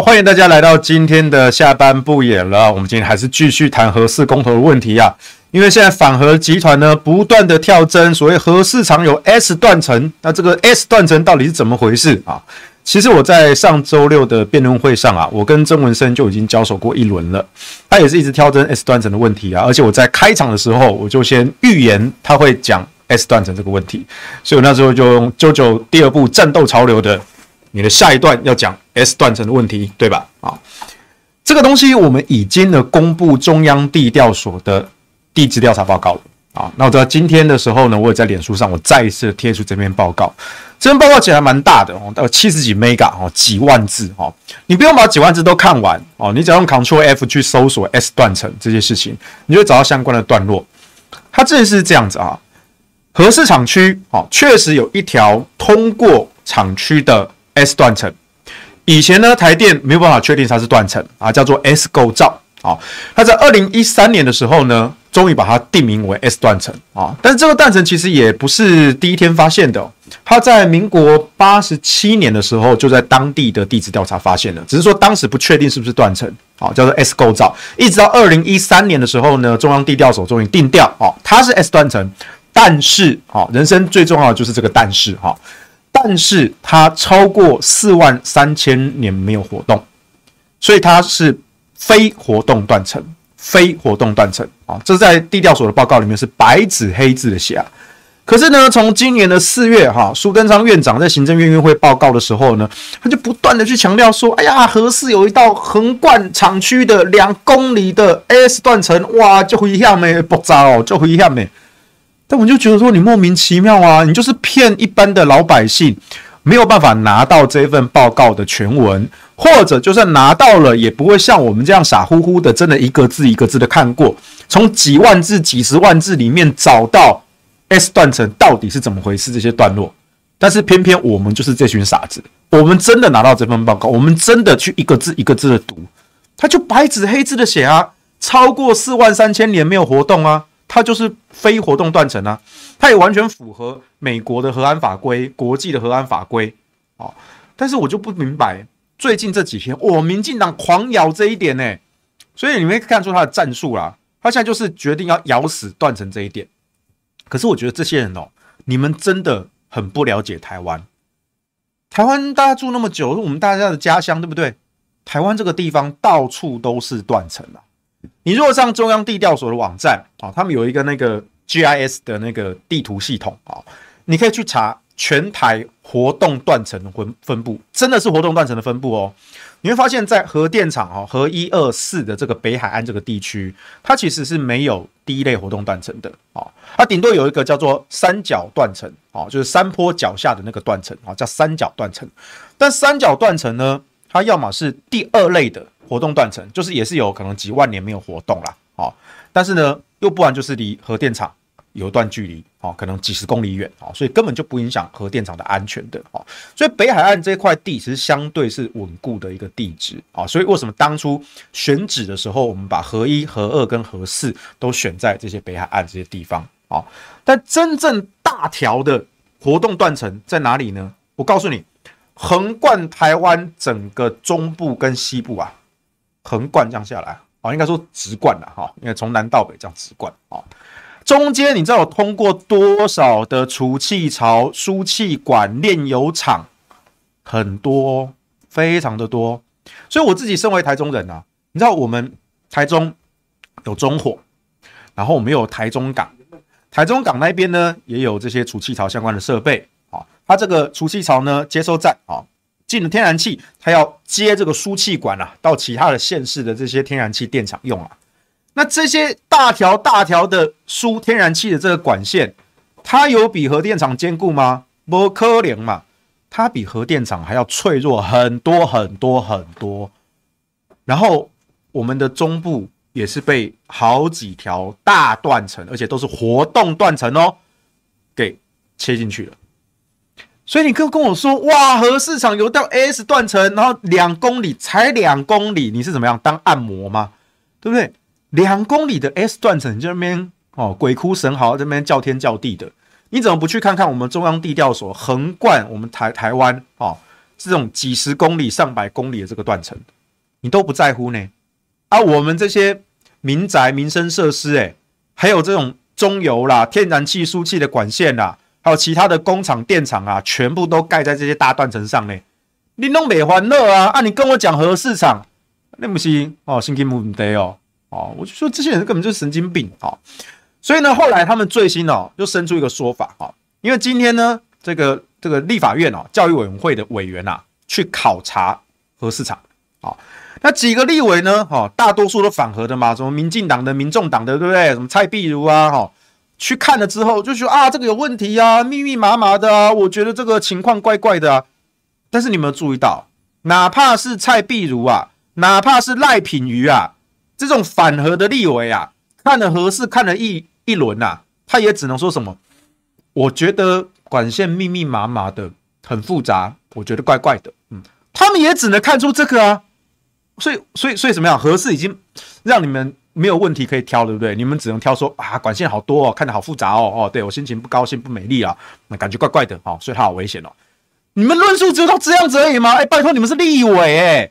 欢迎大家来到今天的下班不演了。我们今天还是继续谈核四公投的问题啊，因为现在反核集团呢不断的跳针，所谓核市场有 S 断层，那这个 S 断层到底是怎么回事啊？其实我在上周六的辩论会上啊，我跟曾文生就已经交手过一轮了，他也是一直挑针 S 断层的问题啊，而且我在开场的时候我就先预言他会讲 S 断层这个问题，所以我那时候就用 JoJo 第二部战斗潮流的。你的下一段要讲 S 断层的问题，对吧？啊，这个东西我们已经呢公布中央地调所的地质调查报告了啊。那我在今天的时候呢，我也在脸书上我再一次贴出这篇报告。这篇报告其实还蛮大的哦，到七十几 mega 哦，几万字哦。你不用把几万字都看完哦，你只要用 Ctrl F 去搜索 S 断层这些事情，你就会找到相关的段落。它这是这样子啊，核四厂区哦，确实有一条通过厂区的。S 断层，以前呢，台电没有办法确定它是断层啊，叫做 S 构造啊。它在二零一三年的时候呢，终于把它定名为 S 断层啊。但是这个断层其实也不是第一天发现的，它在民国八十七年的时候就在当地的地质调查发现了，只是说当时不确定是不是断层啊，叫做 S 构造。一直到二零一三年的时候呢，中央地调所终于定调啊，它是 S 断层，但是啊，人生最重要的就是这个但是哈。但是它超过四万三千年没有活动，所以它是非活动断层，非活动断层啊！这在地调所的报告里面是白纸黑字的写啊。可是呢，从今年的四月哈，苏贞昌院长在行政院院会报告的时候呢，他就不断的去强调说：“哎呀，核四有一道横贯厂区的两公里的 S 断层，哇，就会一样没不糟，就会一样没。”但我就觉得说你莫名其妙啊，你就是骗一般的老百姓，没有办法拿到这份报告的全文，或者就算拿到了，也不会像我们这样傻乎乎的，真的一个字一个字的看过，从几万字、几十万字里面找到 S 断层到底是怎么回事这些段落。但是偏偏我们就是这群傻子，我们真的拿到这份报告，我们真的去一个字一个字的读，他就白纸黑字的写啊，超过四万三千年没有活动啊。它就是非活动断层啊，它也完全符合美国的核安法规、国际的核安法规哦。但是我就不明白，最近这几天，我、哦、民进党狂咬这一点呢，所以你们可以看出他的战术啦。他现在就是决定要咬死断层这一点。可是我觉得这些人哦，你们真的很不了解台湾。台湾大家住那么久，我们大家的家乡，对不对？台湾这个地方到处都是断层啊。你如果上中央地调所的网站啊，他们有一个那个 GIS 的那个地图系统啊，你可以去查全台活动断层的分分布，真的是活动断层的分布哦。你会发现在核电厂哦，核一二四的这个北海岸这个地区，它其实是没有第一类活动断层的啊，它顶多有一个叫做三角断层啊，就是山坡脚下的那个断层啊，叫三角断层。但三角断层呢，它要么是第二类的。活动断层就是也是有可能几万年没有活动啦，哦，但是呢，又不然就是离核电厂有一段距离，哦，可能几十公里远，哦，所以根本就不影响核电厂的安全的，哦，所以北海岸这块地其实相对是稳固的一个地质，啊，所以为什么当初选址的时候，我们把核一、核二跟核四都选在这些北海岸这些地方，啊，但真正大条的活动断层在哪里呢？我告诉你，横贯台湾整个中部跟西部啊。横贯这样下来，哦，应该说直贯了哈，因为从南到北这样直贯啊。中间你知道有通过多少的储气槽、输气管、炼油厂，很多，非常的多。所以我自己身为台中人啊，你知道我们台中有中火，然后我们有台中港，台中港那边呢也有这些储气槽相关的设备啊。它这个储气槽呢接收站啊。进了天然气，它要接这个输气管啊，到其他的县市的这些天然气电厂用啊。那这些大条大条的输天然气的这个管线，它有比核电厂坚固吗？不可能嘛，它比核电厂还要脆弱很多很多很多。然后我们的中部也是被好几条大断层，而且都是活动断层哦，给切进去了。所以你跟跟我说，哇，核市场有到 S 断层，然后两公里才两公里，你是怎么样当按摩吗？对不对？两公里的 S 断层，你这边哦鬼哭神嚎，这边叫天叫地的，你怎么不去看看我们中央地调所横贯我们台台湾哦这种几十公里、上百公里的这个断层，你都不在乎呢？啊，我们这些民宅、民生设施，哎，还有这种中油啦、天然气输气的管线啦，还有其他的工厂、电厂啊，全部都盖在这些大断层上呢。你弄美欢乐啊？啊，你跟我讲核市场，那不行哦，心情不对哦，哦，我就说这些人根本就是神经病哦。所以呢，后来他们最新哦，又生出一个说法哈，因为今天呢，这个这个立法院哦，教育委员会的委员啊，去考察核市场，啊，那几个立委呢，哈，大多数都反核的嘛，什么民进党的、民众党的，对不对？什么蔡壁如啊，哈，去看了之后就说啊，这个有问题啊，密密麻麻的啊，我觉得这个情况怪怪的啊。但是你有没有注意到，哪怕是蔡壁如啊，哪怕是赖品瑜啊，这种反核的立委啊，看了核四看了一一轮呐、啊，他也只能说什么？我觉得管线密密麻麻的，很复杂，我觉得怪怪的。嗯，他们也只能看出这个啊。所以，所以，所以怎么样？核四已经让你们没有问题可以挑，对不对？你们只能挑说啊，管线好多哦，看得好复杂哦。哦，对我心情不高兴不美丽啊，那感觉怪怪的哦，所以它好危险哦。你们论述只有到这样子而已吗？哎，拜托，你们是立委哎，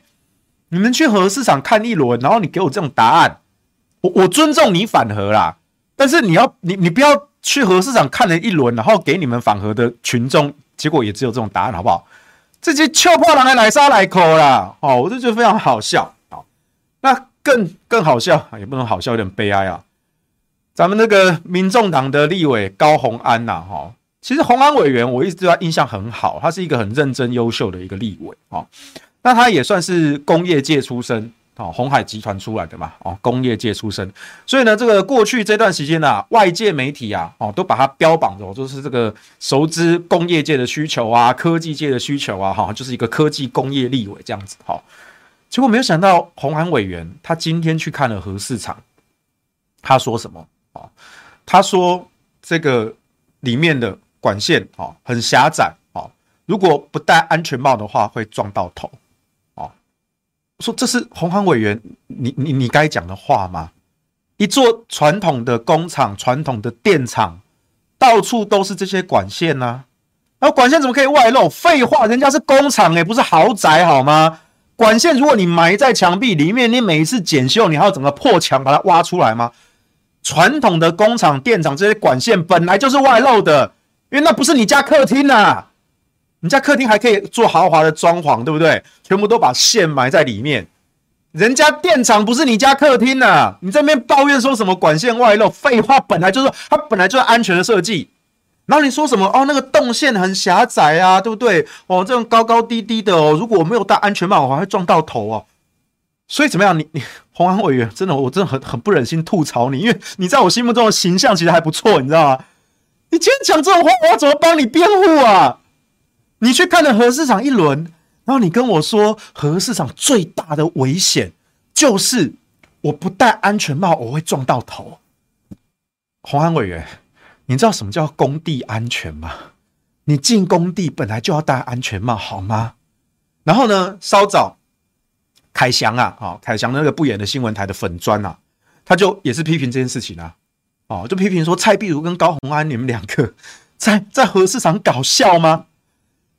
你们去核市场看一轮，然后你给我这种答案，我我尊重你反核啦，但是你要你你不要去核市场看了一轮，然后给你们反核的群众，结果也只有这种答案，好不好？这些臭破狼的来杀来口啦，哦，我就觉得非常好笑。更更好笑，也不能好笑，有点悲哀啊。咱们那个民众党的立委高虹安呐，哈。其实虹安委员，我一直对他印象很好，他是一个很认真、优秀的一个立委啊。那他也算是工业界出身啊，鸿海集团出来的嘛，哦，工业界出身。所以呢，这个过去这段时间呢，外界媒体啊，哦，都把他标榜着就是这个熟知工业界的需求啊，科技界的需求啊，哈，就是一个科技工业立委这样子。哈，结果没有想到，红安委员他今天去看了核四厂，他说什么？哦，他说这个里面的。管线哦，很狭窄哦，如果不戴安全帽的话，会撞到头哦。说这是红安委员，你你你该讲的话吗？一座传统的工厂、传统的电厂，到处都是这些管线呐、啊，然后管线怎么可以外露？废话，人家是工厂诶，不是豪宅好吗？管线如果你埋在墙壁里面，你每一次检修，你还要整个破墙把它挖出来吗？传统的工厂、电厂这些管线本来就是外露的。因为那不是你家客厅、啊，你家客厅还可以做豪华的装潢，对不对？全部都把线埋在里面。人家电厂不是你家客厅、啊，你这边抱怨说什么管线外露？废话，本来就是它本来就是安全的设计。然后你说什么哦？那个动线很狭窄啊，对不对？哦，这种高高低低的哦，如果我没有戴安全帽，我还会撞到头哦。所以怎么样？你你虹安委员真的，我真的很很不忍心吐槽你，因为你在我心目中的形象其实还不错，你知道吗？你今天讲这种话，我要怎么帮你辩护啊？你去看了核四厂一轮，然后你跟我说核四厂最大的危险就是我不戴安全帽我会撞到头。虹安委员，你知道什么叫工地安全吗？你进工地本来就要戴安全帽，好吗？然后呢，稍早凯翔啊，啊，凯翔那个不演的新闻台的粉砖啊，他就也是批评这件事情啊。哦，就批评说蔡壁如跟高虹安，你们两个 在在核四厂搞笑吗？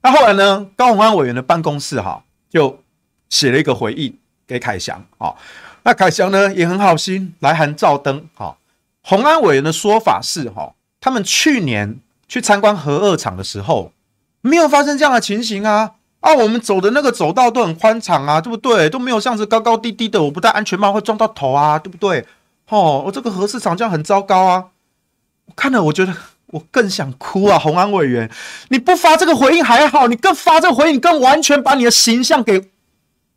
那后来呢，高虹安委员的办公室哈就写了一个回应给凯翔啊。那凯翔呢也很好心来函照登哈。虹安委员的说法是哈，他们去年去参观核二厂的时候，没有发生这样的情形啊啊，我们走的那个走道都很宽敞啊，对不对？都没有像是高高低低的，我不戴安全帽会撞到头啊，对不对？哦，我这个核四厂这样很糟糕啊！我看了，我觉得 我更想哭啊！洪安委员，你不发这个回应还好，你更发这个回应，更完全把你的形象给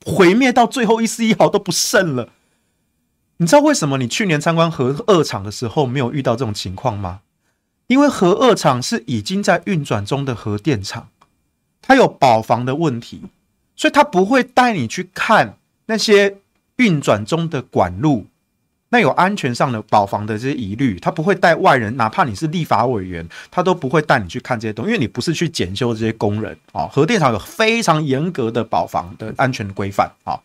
毁灭到最后一丝一毫都不剩了。你知道为什么你去年参观核二厂的时候没有遇到这种情况吗？因为核二厂是已经在运转中的核电厂，它有保防的问题，所以它不会带你去看那些运转中的管路。那有安全上的保防的这些疑虑，他不会带外人，哪怕你是立法委员，他都不会带你去看这些东西，因为你不是去检修这些工人啊。核电厂有非常严格的保防的安全规范啊。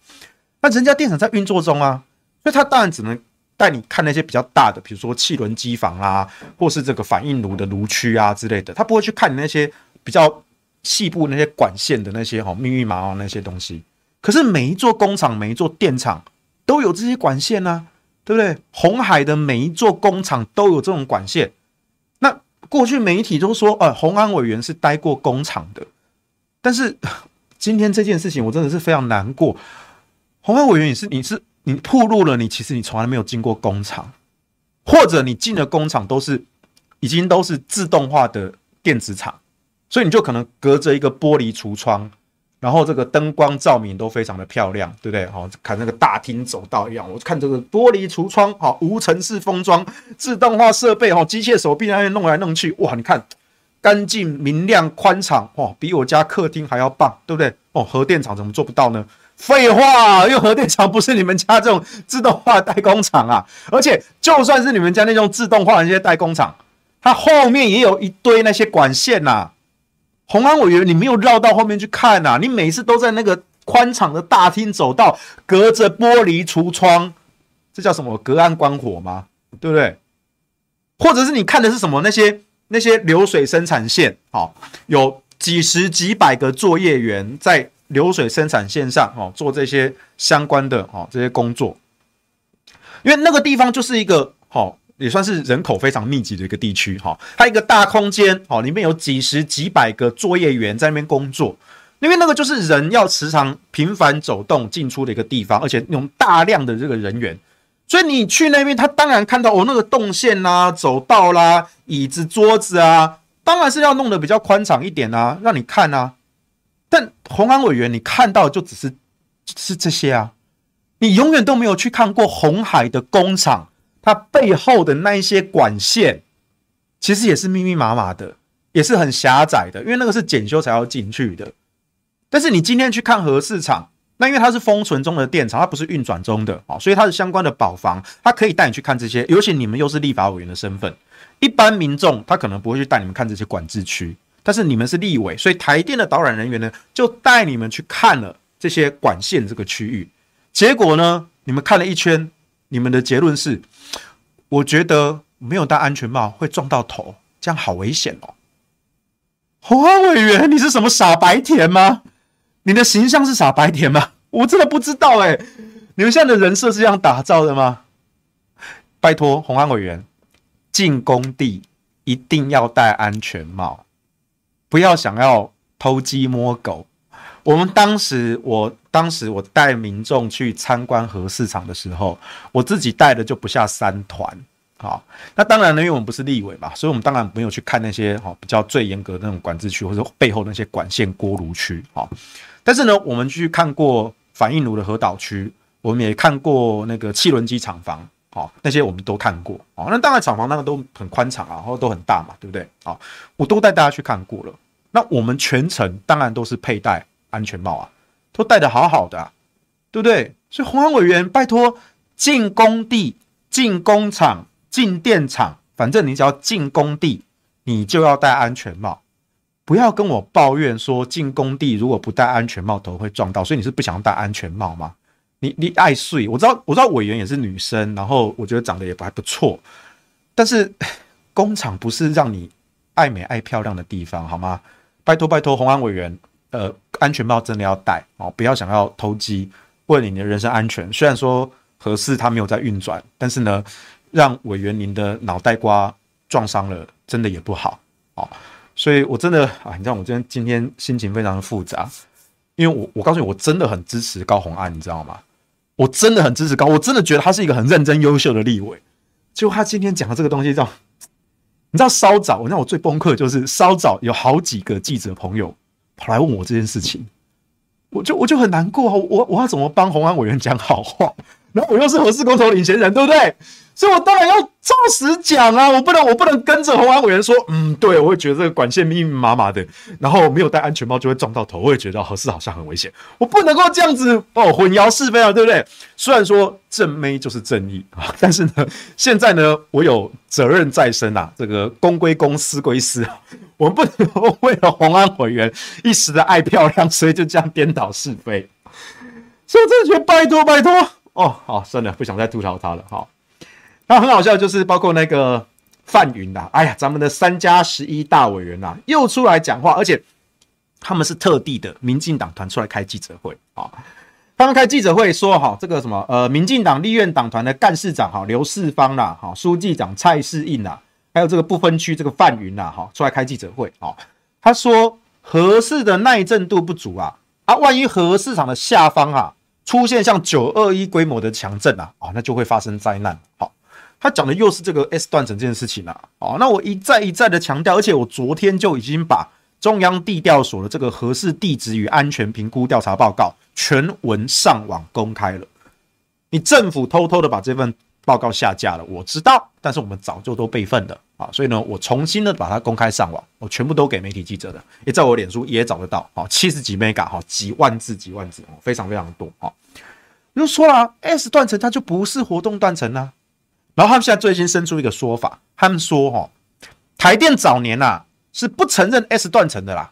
那人家电厂在运作中啊，所以他当然只能带你看那些比较大的，比如说汽轮机房啦，或是这个反应炉的炉区啊之类的，他不会去看你那些比较细部那些管线的那些哈密密麻麻那些东西。可是每一座工厂、每一座电厂都有这些管线呢、啊，对不对？红海的每一座工厂都有这种管线。那过去媒体都说，呃，红安委员是待过工厂的。但是今天这件事情，我真的是非常难过。红安委员，你是你是你铺路了，你其实你从来没有进过工厂，或者你进的工厂都是已经都是自动化的电子厂，所以你就可能隔着一个玻璃橱窗。然后这个灯光照明都非常的漂亮，对不对？好，看那个大厅走道一样，我看这个玻璃橱窗，好，无尘室封装，自动化设备，哈，机械手臂那边弄来弄去，哇，你看干净明亮宽敞，哇，比我家客厅还要棒，对不对？哦，核电厂怎么做不到呢？废话，因为核电厂不是你们家这种自动化代工厂啊，而且就算是你们家那种自动化的那些代工厂，它后面也有一堆那些管线呐、啊。鸿安委员，你没有绕到后面去看呐、你每次都在那个宽敞的大厅走道，隔着玻璃橱窗，这叫什么？隔岸观火吗？对不对？或者是你看的是什么？那些那些流水生产线，好，有几十几百个作业员在流水生产线上，哦，做这些相关的哦这些工作，因为那个地方就是一个好。也算是人口非常密集的一个地区哈，它一个大空间哦，里面有几十几百个作业员在那边工作，因为那个就是人要时常频繁走动进出的一个地方，而且用大量的这个人员，所以你去那边，他当然看到哦那个动线啦、走道啦、椅子桌子啊，当然是要弄得比较宽敞一点啊，让你看啊。但鸿安委员，你看到就只是是这些啊，你永远都没有去看过红海的工厂。它背后的那一些管线，其实也是密密麻麻的，也是很狭窄的，因为那个是检修才要进去的。但是你今天去看核市场，那因为它是封存中的电厂，它不是运转中的啊，所以它是相关的保防，它可以带你去看这些。尤其你们又是立法委员的身份，一般民众他可能不会去带你们看这些管制区，但是你们是立委，所以台电的导览人员呢，就带你们去看了这些管线这个区域。结果呢，你们看了一圈。你们的结论是，我觉得没有戴安全帽会撞到头，这样好危险哦。洪安委员，你是什么傻白甜吗？你的形象是傻白甜吗？我真的不知道哎。你们现在的人设是这样打造的吗？拜托，洪安委员，进工地一定要戴安全帽，不要想要偷鸡摸狗。我们当时，我当时我带民众去参观核市场的时候，我自己带的就不下三团。好，那当然呢，因为我们不是立委嘛，所以我们当然没有去看那些哈比较最严格的那种管制区，或者背后那些管线锅炉区。好，但是呢，我们去看过反应炉的核导区，我们也看过那个汽轮机厂房，好，那些我们都看过。好，那当然厂房那个都很宽敞啊，然后都很大嘛，对不对？好，我都带大家去看过了。那我们全程当然都是佩戴。安全帽啊，都戴得好好的啊，对不对？所以鸿安委员，拜托，进工地、进工厂、进电厂，反正你只要进工地，你就要戴安全帽。不要跟我抱怨说进工地如果不戴安全帽头会撞到，所以你是不想戴安全帽吗？你你爱睡？我知道，我知道委员也是女生，然后我觉得长得也还不错，但是工厂不是让你爱美爱漂亮的地方，好吗？拜托拜托，洪安委员。呃，安全帽真的要戴哦，不要想要偷鸡，为了你的人身安全。虽然说核四它没有在运转，但是呢，让委员您的脑袋瓜撞伤了，真的也不好哦。所以我真的啊，你知道我今天今天心情非常的复杂，因为我我告诉你，我真的很支持高虹安，你知道吗？我真的很支持高，我真的觉得他是一个很认真优秀的立委。就他今天讲的这个东西，叫你知道稍早，让我最崩溃就是稍早有好几个记者朋友。跑来问我这件事情，我就我就很难过，我我要怎么帮洪安委员讲好话？然后我又是何事公投领衔人，对不对？所以我当然要照实讲啊！我不能我不能跟着红安委员说，嗯，对，我会觉得这个管线密密麻麻的，然后没有戴安全帽就会撞到头，我也觉得核四好像很危险，我不能够这样子哦，混淆是非啊，对不对？虽然说正妹就是正义啊，但是呢，现在呢，我有责任在身啊，这个公归公，私归私，我不能够为了红安委员一时的爱漂亮，所以就这样颠倒是非。所以我真的觉得拜托拜托哦，好，算了，不想再吐槽他了，好。那很好笑，就是包括那个范云呐，哎呀，咱们的三加十一大委员呐，又出来讲话，而且他们是特地的民进党团出来开记者会啊。他们开记者会说，哈，这个什么，呃，民进党立院党团的干事长哈刘世芳啦，哈，书记长蔡世印啦，还有这个不分区这个范云呐，哈，出来开记者会啊。他说，核四的耐震度不足啊，啊，万一核市场的下方啊出现像九二一规模的强震啊，啊，那就会发生灾难。好，他讲的又是这个 S 断层这件事情啊。哦，那我一再一再的强调，而且我昨天就已经把中央地调所的这个核四地址与安全评估调查报告。全文上网公开了，你政府偷偷的把这份报告下架了，我知道，但是我们早就都备份了啊，所以呢，我重新的把它公开上网，我全部都给媒体记者的，也在我脸书也找得到啊，七十几 mega 哈，几万字几万字哦，非常非常多啊。就说了，S 断层它就不是活动断层啊，然后他们现在最新生出一个说法，他们说哈，台电早年呐是不承认 S 断层的啦，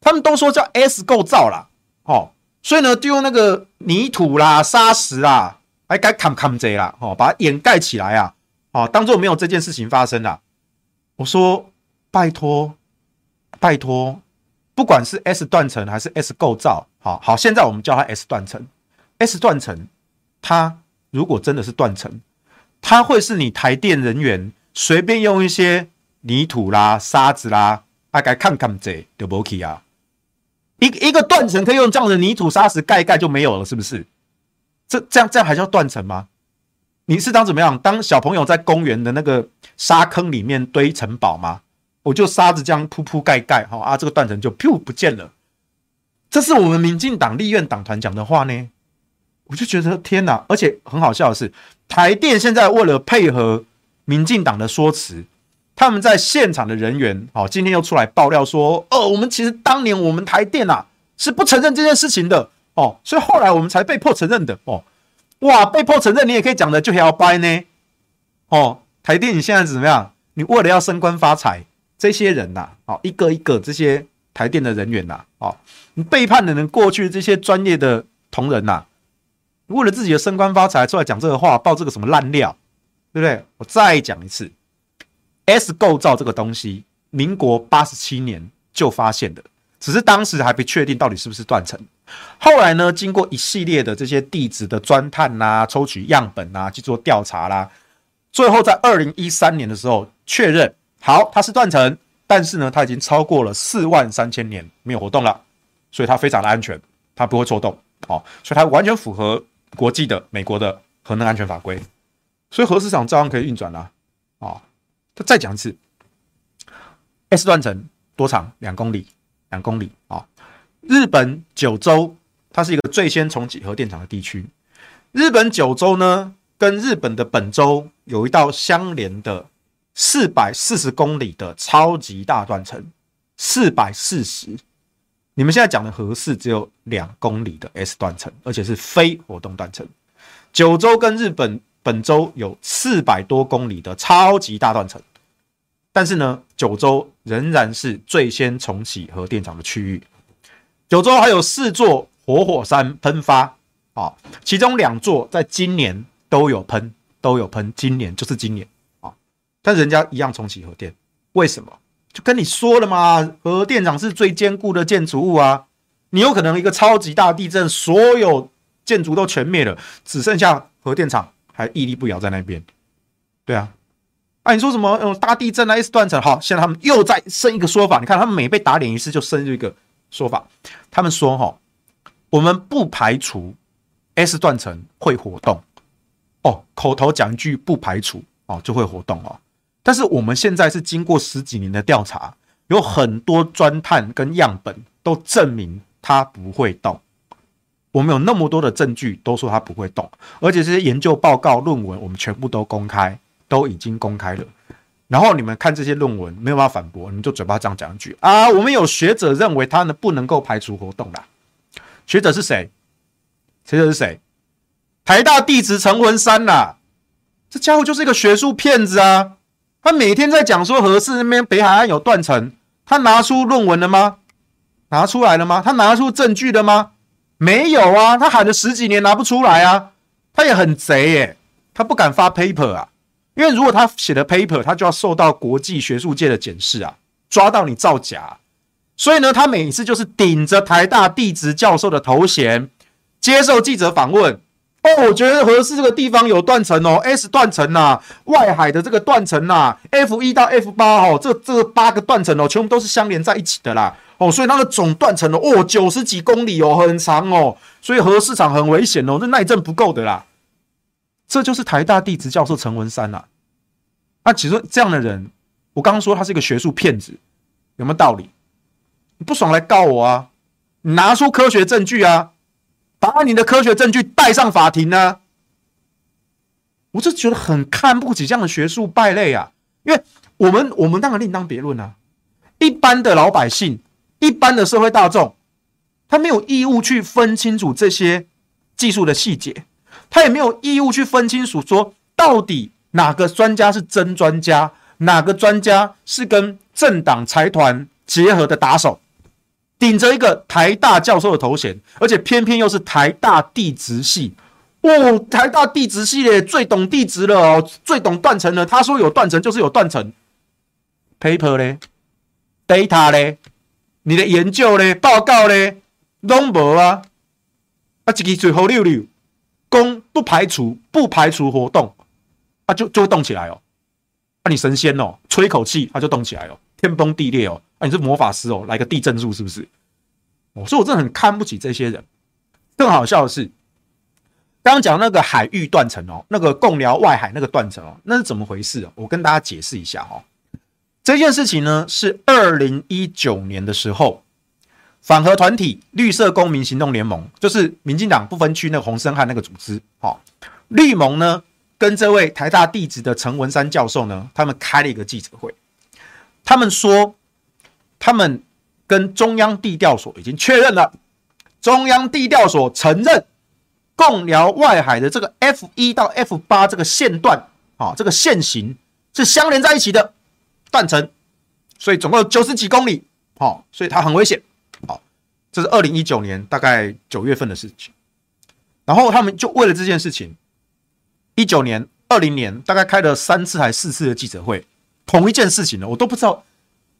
他们都说叫 S 构造啦，哦。所以呢，就用那个泥土啦、沙石啦，还该砍砍贼啦，哦，把它掩盖起来啊，哦，当做没有这件事情发生啦。我说，拜托，拜托，不管是 S 断层还是 S 构造，好好，现在我们叫它 S 断层。S 断层，它如果真的是断层，它会是你台电人员随便用一些泥土啦、沙子啦，大概看看这就不起啊。一一个断层可以用这样的泥土沙石盖一盖就没有了，是不是？这这样这样还叫断层吗？你是当怎么样？当小朋友在公园的那个沙坑里面堆城堡吗？我就沙子这样铺铺盖盖，哈啊，这个断层就噗不见了。这是我们民进党立院党团讲的话呢，我就觉得天哪！而且很好笑的是，台电现在为了配合民进党的说辞。他们在现场的人员，哦，今天又出来爆料说，哦，我们其实当年我们台电啊是不承认这件事情的，哦，所以后来我们才被迫承认的，哦，哇，被迫承认你也可以讲的就要掰呢，哦，台电你现在怎么样？你为了要升官发财，这些人呐，哦，一个一个这些台电的人员呐，哦，你背叛了你过去这些专业的同仁呐，为了自己的升官发财出来讲这个话，爆这个什么烂料，对不对？我再讲一次。S 构造这个东西，民国八十七年就发现的，只是当时还不确定到底是不是断层。后来呢，经过一系列的这些地质的钻探啦、抽取样本啦、去做调查啦，最后在二零一三年的时候确认，好，它是断层，但是呢，它已经超过了四万三千年没有活动了，所以它非常的安全，它不会错动，哦，所以它完全符合国际的美国的核能安全法规，所以核市场照样可以运转啦，啊。他再讲一次，S 断层多长？两公里，两公里啊、日本九州，它是一个最先重启核电厂的地区。日本九州呢，跟日本的本州有一道相连的四百四十公里的超级大断层，四百四十。你们现在讲的核四只有两公里的 S 断层，而且是非活动断层。九州跟日本。本州有四百多公里的超级大断层，但是呢，九州仍然是最先重启核电厂的区域。九州还有四座活火山喷发啊，其中两座在今年都有喷，都有喷，今年就是今年啊，但人家一样重启核电，为什么？就跟你说了嘛，核电厂是最坚固的建筑物啊，你有可能一个超级大地震，所有建筑都全灭了，只剩下核电厂。还屹立不摇在那边，对啊，啊，你说什么？嗯，大地震啊，S 断层。好，现在他们又再生一个说法。你看，他们每被打脸一次，就生一个说法。他们说：“哈，我们不排除 S 断层会活动。”哦，口头讲一句“不排除”哦，就会活动哦。但是我们现在是经过十几年的调查，有很多钻探跟样本都证明它不会动。我们有那么多的证据，都说它不会动，而且这些研究报告、论文，我们全部都公开，都已经公开了。然后你们看这些论文，没有办法反驳，你们就嘴巴这样讲一句啊。我们有学者认为它呢不能够排除活动啦。学者是谁？学者是谁？台大地质陈文山啦。这家伙就是一个学术骗子啊！他每天在讲说核四那边北海岸有断层，他拿出论文了吗？拿出来了吗？他拿出证据了吗？没有啊，他喊了十几年拿不出来啊，他也很贼耶，他不敢发 paper 啊，因为如果他写的 paper，他就要受到国际学术界的检视啊，抓到你造假，所以呢，他每次就是顶着台大地质教授的头衔接受记者访问。哦，我觉得核四这个地方有断层哦，S 断层呐，外海的这个断层呐，F 一到 F 八哦，这这八个断层哦，全部都是相连在一起的啦。哦，所以它的总断层哦，哦，九十几公里哦，很长哦，所以核四厂很危险哦，这耐震不够的啦。这就是台大地质教授陈文山呐。那其实这样的人，我刚刚说他是一个学术骗子，有没有道理？你不爽来告我啊！你拿出科学证据啊！把你的科学证据带上法庭呢、我就觉得很看不起这样的学术败类啊！因为我们我们当然另当别论啊。一般的老百姓，一般的社会大众，他没有义务去分清楚这些技术的细节，他也没有义务去分清楚说到底哪个专家是真专家，哪个专家是跟政党财团结合的打手。顶着一个台大教授的头衔，而且偏偏又是台大地质系，哦，台大地质系列最懂地质了哦，最懂断层了。他说有断层就是有断层，paper 咧，data 咧，你的研究咧，报告咧，拢无啊，啊，一个嘴好溜溜，公不排除不排除活动，啊，就就会动起来哦，啊，你神仙哦，吹一口气，它就动起来哦，天崩地裂哦。啊，你是魔法师哦，来个地震术是不是？哦，所以我真的很看不起这些人。更好笑的是，刚刚讲那个海域断层哦，那个共寮外海那个断层哦，那是怎么回事？我跟大家解释一下哦。这件事情呢，是二零一九年的时候，反核团体绿色公民行动联盟，就是民进党不分区那个洪森汉那个组织，哦，绿盟呢，跟这位台大地质的陈文山教授呢，他们开了一个记者会，他们说。他们跟中央地调所已经确认了，中央地调所承认共寮外海的这个 F 一到 F 八这个线段啊，这个线型是相连在一起的断层，所以总共有九十几公里，好，所以它很危险，好，这是二零一九年大概九月份的事情，然后他们就为了这件事情，一九年、二零年大概开了三次还是四次的记者会，同一件事情呢，我都不知道。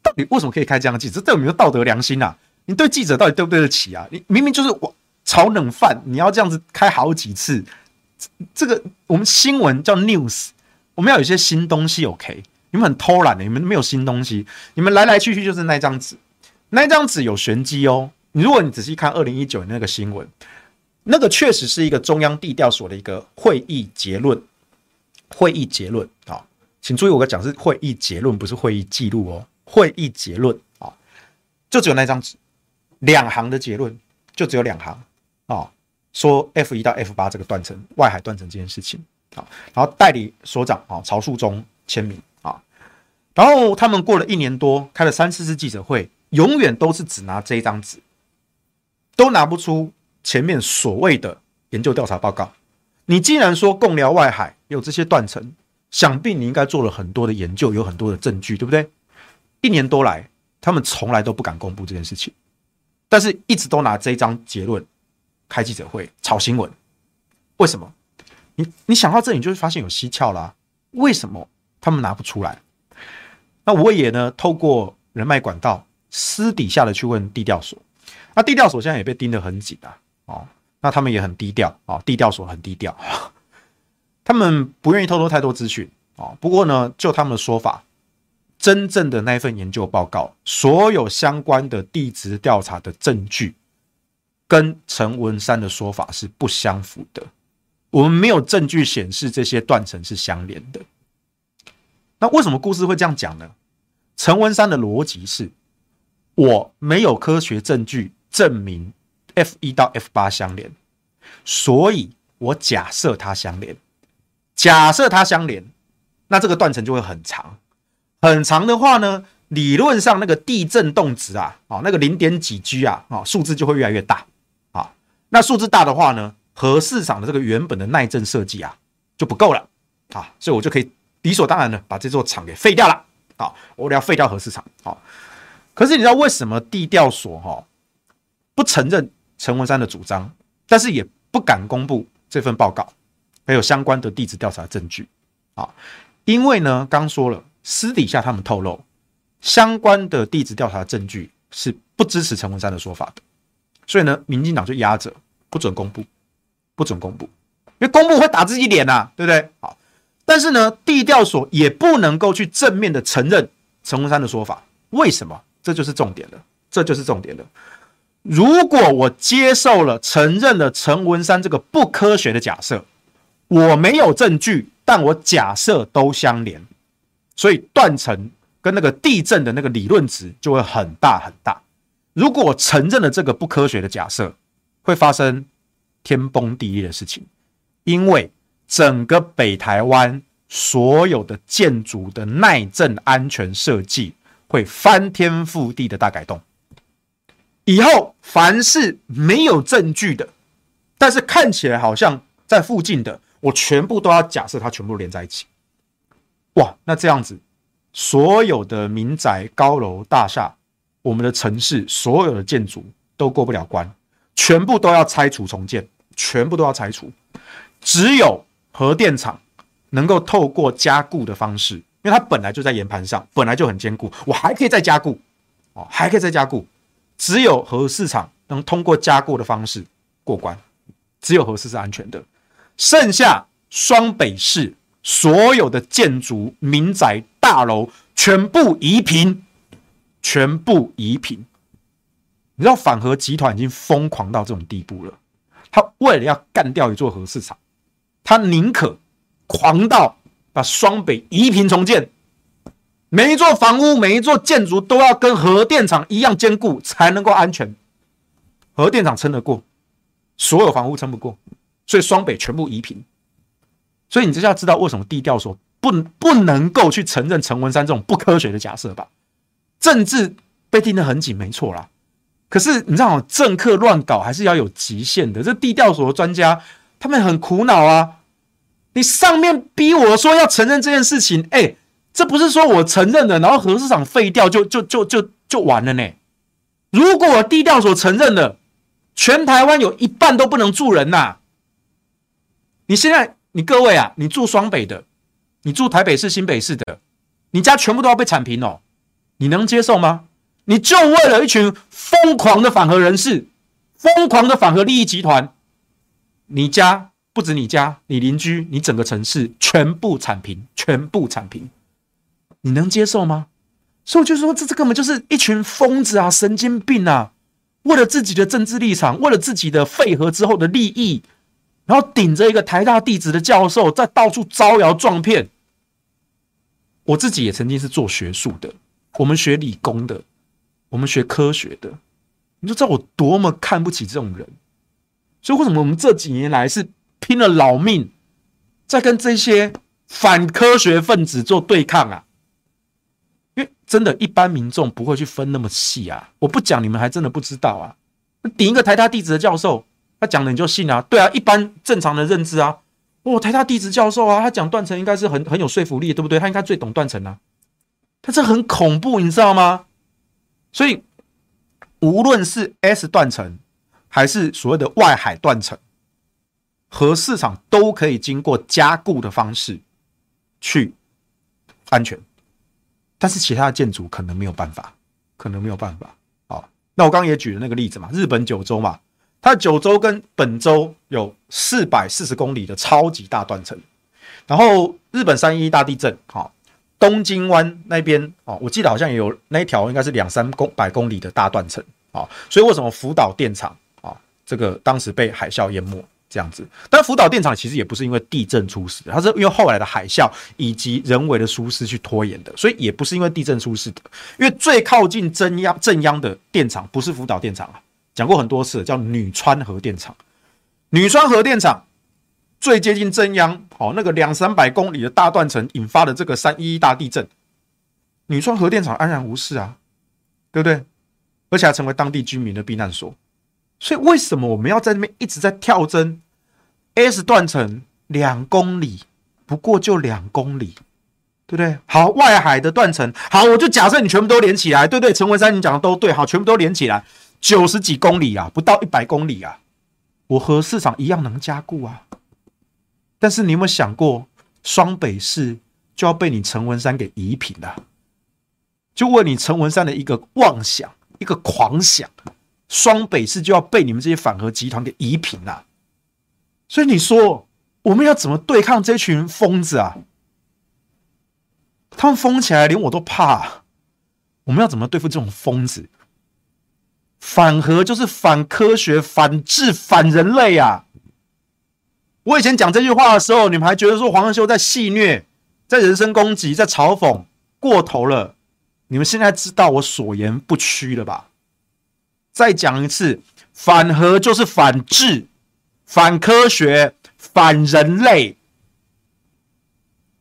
到底为什么可以开这样的记者？这有没有道德良心啊？你对记者到底对不对得起啊？你明明就是我炒冷饭，你要这样子开好几次，这个我们新闻叫 news，我们要有一些新东西。OK，你们很偷懒的，你们没有新东西，你们来来去去就是那张纸，那张纸有玄机哦。如果你仔细看二零一九年那个新闻，那个确实是一个中央地调所的一个会议结论，会议结论啊，请注意我讲是会议结论，不是会议记录哦。会议结论啊，就只有那张纸，两行的结论，就只有两行啊，说 F 一到 F 八这个断层外海断层这件事情啊，然后代理所长啊曹树忠签名啊，然后他们过了一年多，开了三四次记者会，永远都是只拿这一张纸，都拿不出前面所谓的研究调查报告。你既然说共寮外海有这些断层，想必你应该做了很多的研究，有很多的证据，对不对？一年多来，他们从来都不敢公布这件事情，但是一直都拿这一张结论开记者会炒新闻。为什么？你你想到这里，你就会发现有蹊跷啦。为什么他们拿不出来？那我也呢，透过人脉管道，私底下的去问地调所。那地调所现在也被盯得很紧啊。哦，那他们也很低调啊。地调所很低调，他们不愿意透露太多资讯啊。不过呢，就他们的说法。真正的那份研究报告，所有相关的地质调查的证据，跟陈文山的说法是不相符的。我们没有证据显示这些断层是相连的。那为什么故事会这样讲呢？陈文山的逻辑是：我没有科学证据证明 F 一到 F 八相连，所以我假设它相连。假设它相连，那这个断层就会很长。很长的话呢，理论上那个地震动值啊，啊，那个零点几 G 啊，啊，数字就会越来越大啊。那数字大的话呢，核市场的这个原本的耐震设计啊就不够了啊，所以我就可以理所当然的把这座厂给废掉了啊。我得要废掉核市场啊。可是你知道为什么地调所哈不承认陈文山的主张，但是也不敢公布这份报告还有相关的地质调查证据啊？因为呢，刚说了。私底下他们透露，相关的地质调查证据是不支持陈文山的说法的，所以呢，民进党就压着不准公布，不准公布，因为公布会打自己脸呐，对不对？好，但是呢，地调所也不能够去正面的承认陈文山的说法，为什么？这就是重点了，这就是重点了。如果我接受了、承认了陈文山这个不科学的假设，我没有证据，但我假设都相连，所以断层跟那个地震的那个理论值就会很大很大。如果我承认了这个不科学的假设，会发生天崩地裂的事情，因为整个北台湾所有的建筑的耐震安全设计会翻天覆地的大改动。以后凡是没有证据的，但是看起来好像在附近的，我全部都要假设它全部连在一起。哇，那这样子，所有的民宅、高楼大厦，我们的城市所有的建筑都过不了关，全部都要拆除重建，全部都要拆除。只有核电厂能够透过加固的方式，因为它本来就在岩盘上，本来就很坚固，我还可以再加固，哦，还可以再加固。只有核四厂能通过加固的方式过关，只有核四是安全的。剩下双北市所有的建筑、民宅、大楼全部夷平，全部夷平。你知道反核集团已经疯狂到这种地步了，他为了要干掉一座核市厂，他宁可狂到把双北夷平重建。每一座房屋、每一座建筑都要跟核电厂一样坚固，才能够安全。核电厂撑得过，所有房屋撑不过，所以双北全部夷平。所以你就要知道为什么地调所不不能够去承认陈文山这种不科学的假设吧？政治被盯得很紧，没错啦。可是你知道，政客乱搞还是要有极限的。这地调所的专家他们很苦恼啊！你上面逼我说要承认这件事情，哎、这不是说我承认了，然后核四厂废掉就就就就就完了呢？如果我地调所承认了，全台湾有一半都不能住人呐！你现在你各位啊，你住双北的，你住台北市、新北市的，你家全部都要被铲平哦，你能接受吗？你就为了一群疯狂的反核人士、疯狂的反核利益集团，你家不止你家，你邻居，你整个城市全部铲平，全部铲平。你能接受吗？所以我就说，这这根本就是一群疯子啊，神经病啊！为了自己的政治立场，为了自己的废核之后的利益，然后顶着一个台大地质的教授在到处招摇撞骗。我自己也曾经是做学术的，我们学理工的，我们学科学的，你就知道我多么看不起这种人。所以为什么我们这几年来是拼了老命，在跟这些反科学分子做对抗啊？因为真的，一般民众不会去分那么细啊！我不讲，你们还真的不知道啊！顶一个台大地质的教授，他讲的你就信啊？对啊，一般正常的认知啊，哦，台大地质教授啊，他讲断层应该是很很有说服力，对不对？他应该最懂断层啊！他这很恐怖，你知道吗？所以，无论是 S 断层，还是所谓的外海断层，核市场都可以经过加固的方式去安全。但是其他的建筑可能没有办法，可能没有办法。好，那我刚刚也举了那个例子嘛，日本九州嘛，它的九州跟本州有四百四十公里的超级大断层，然后日本三一大地震，好，东京湾那边哦，我记得好像也有那一条应该是两三公百公里的大断层，啊，所以为什么福岛电厂啊，这个当时被海啸淹没？这样子，但福岛电厂其实也不是因为地震出事，它是因为后来的海啸以及人为的疏失去拖延的，所以也不是因为地震出事的。因为最靠近震央震央的电厂不是福岛电厂啊，讲过很多次，叫女川核电厂。女川核电厂最接近震央，哦，那个两三百公里的大断层引发的这个三一一大地震，女川核电厂安然无事啊，对不对？而且还成为当地居民的避难所。所以为什么我们要在那边一直在跳针？S 断层两公里，不过就两公里，对不对？好，外海的断层，好，我就假设你全部都连起来，对不对？陈文山，你讲的都对，好，全部都连起来，九十几公里啊，不到一百公里啊，我和市场一样能加固啊。但是你有没有想过，双北市就要被你陈文山给夷平了？就为你陈文山的一个妄想。一个狂想，双北市就要被你们这些反核集团给夷平了。所以你说我们要怎么对抗这群疯子啊？他们疯起来连我都怕，我们要怎么对付这种疯子？反核就是反科学、反智、反人类啊！我以前讲这句话的时候，你们还觉得说黄仁秀在戏谑、在人身攻击、在嘲讽过头了。你们现在知道我所言不虚了吧？再讲一次，反核就是反智、反科学、反人类。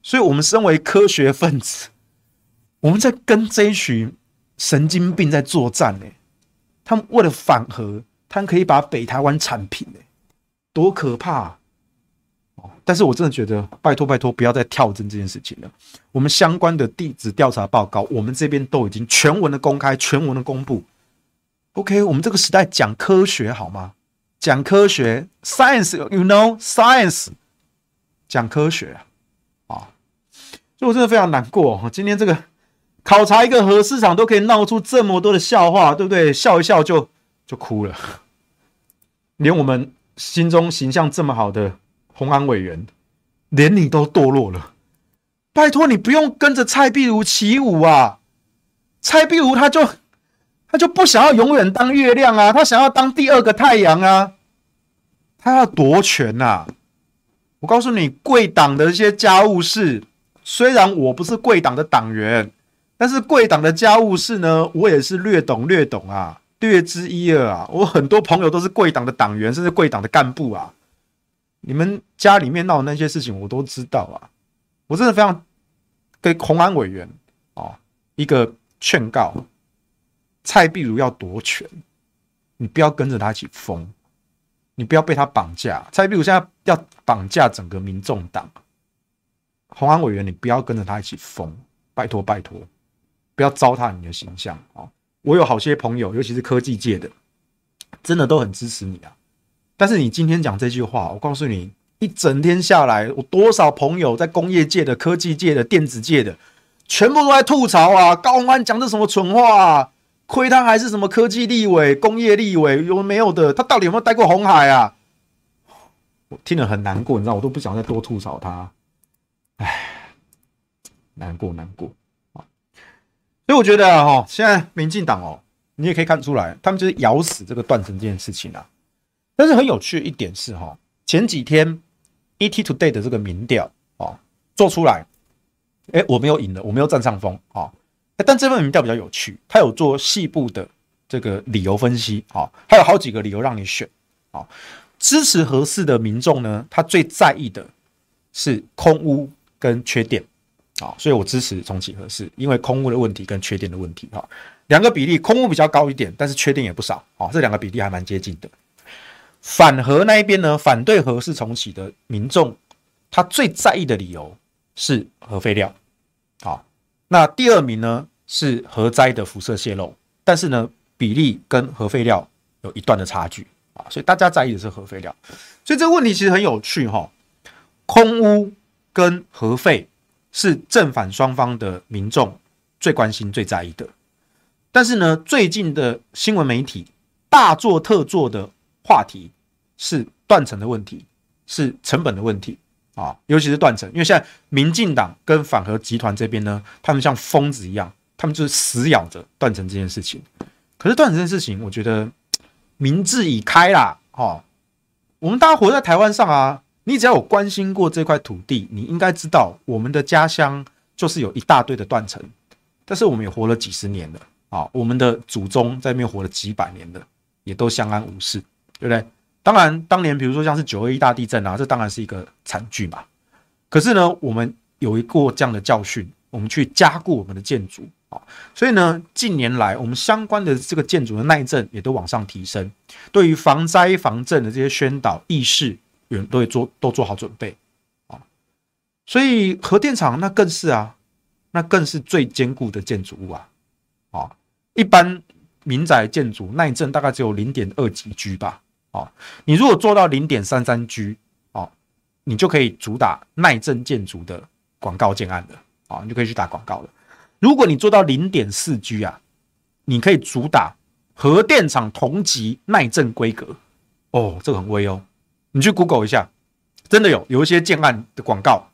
所以，我们身为科学分子，我们在跟这一群神经病在作战呢。他们为了反核，他们可以把北台湾铲平呢，多可怕啊！但是我真的觉得，拜托拜托，不要再跳针这件事情了。我们相关的地址调查报告，我们这边都已经全文的公开，全文的公布。OK，我们这个时代讲科学好吗？讲科学，science，you know，science，讲科学啊！所以我真的非常难过，今天这个考察一个核市场都可以闹出这么多的笑话，对不对？笑一笑就就哭了，连我们心中形象这么好的虹安委员，连你都堕落了。拜托你不用跟着蔡壁如起舞啊！蔡壁如他就他就不想要永远当月亮啊，他想要当第二个太阳啊，他要夺权呐、啊！我告诉你，贵党的一些家务事。虽然我不是贵党的党员，但是贵党的家务事呢，我也是略懂略懂啊，略知一二啊。我很多朋友都是贵党的党员，甚至贵党的干部啊。你们家里面闹的那些事情，我都知道啊。我真的非常给虹安委员啊一个劝告：蔡壁如要夺权，你不要跟着他一起疯，你不要被他绑架。蔡壁如现在要绑架整个民众党。虹安委员，你不要跟着他一起疯，拜托拜托，不要糟蹋你的形象啊！我有好些朋友，尤其是科技界的，真的都很支持你啊。但是你今天讲这句话，我告诉你，一整天下来，我多少朋友在工业界的、科技界的、电子界的，全部都在吐槽啊！高虹安讲的什么蠢话啊？亏他还是什么科技立委、工业立委，有没有的？他到底有没有待过红海啊？我听了很难过，你知道，我都不想再多吐槽他。唉，难过难过！所以我觉得哈，现在民进党哦，你也可以看出来，他们就是咬死这个断层这件事情啊。但是很有趣的一点是哈，前几天 ET Today 的这个民调啊做出来，哎，我没有赢了，我没有占上风啊。但这份民调比较有趣，他有做细部的这个理由分析啊，它有好几个理由让你选啊。支持合适的民众呢，他最在意的是空屋。跟缺电，啊，所以我支持重启核四，因为空污的问题跟缺电的问题，哈，两个比例，空污比较高一点，但是缺电也不少，啊，这两个比例还蛮接近的。反核那一边呢，反对核四重启的民众，他最在意的理由是核废料，啊，那第二名呢是核灾的辐射泄漏，但是呢比例跟核废料有一段的差距，啊，所以大家在意的是核废料，所以这个问题其实很有趣，哈，空污。跟核废是正反双方的民众最关心、最在意的。但是呢，最近的新闻媒体大做特做的话题是断层的问题，是成本的问题啊，尤其是断层。因为现在民进党跟反核集团这边呢，他们像疯子一样，他们就是死咬着断层这件事情。可是断层这件事情，我觉得 民智已开啦，哦，我们大家活在台湾上啊。你只要有关心过这块土地，你应该知道我们的家乡就是有一大堆的断层，但是我们也活了几十年了啊，我们的祖宗在那边活了几百年了，也都相安无事，对不对？当然，当年比如说像是九二一大地震啊，这当然是一个惨剧嘛。可是呢，我们有一个这样的教训，我们去加固我们的建筑啊，所以呢，近年来我们相关的这个建筑的耐震也都往上提升，对于防灾防震的这些宣导意识。人都会做，都做好准备啊，所以核电厂那更是啊，那更是最坚固的建筑物啊，啊，一般民宅建筑耐震大概只有零点二几 G 吧，啊，你如果做到零点三三 G，啊，你就可以主打耐震建筑的广告建案了，啊，你就可以去打广告了。如果你做到零点四 G 啊，你可以主打核电厂同级耐震规格。哦，这个很威哦，你去 Google 一下，真的有有一些建案的广告，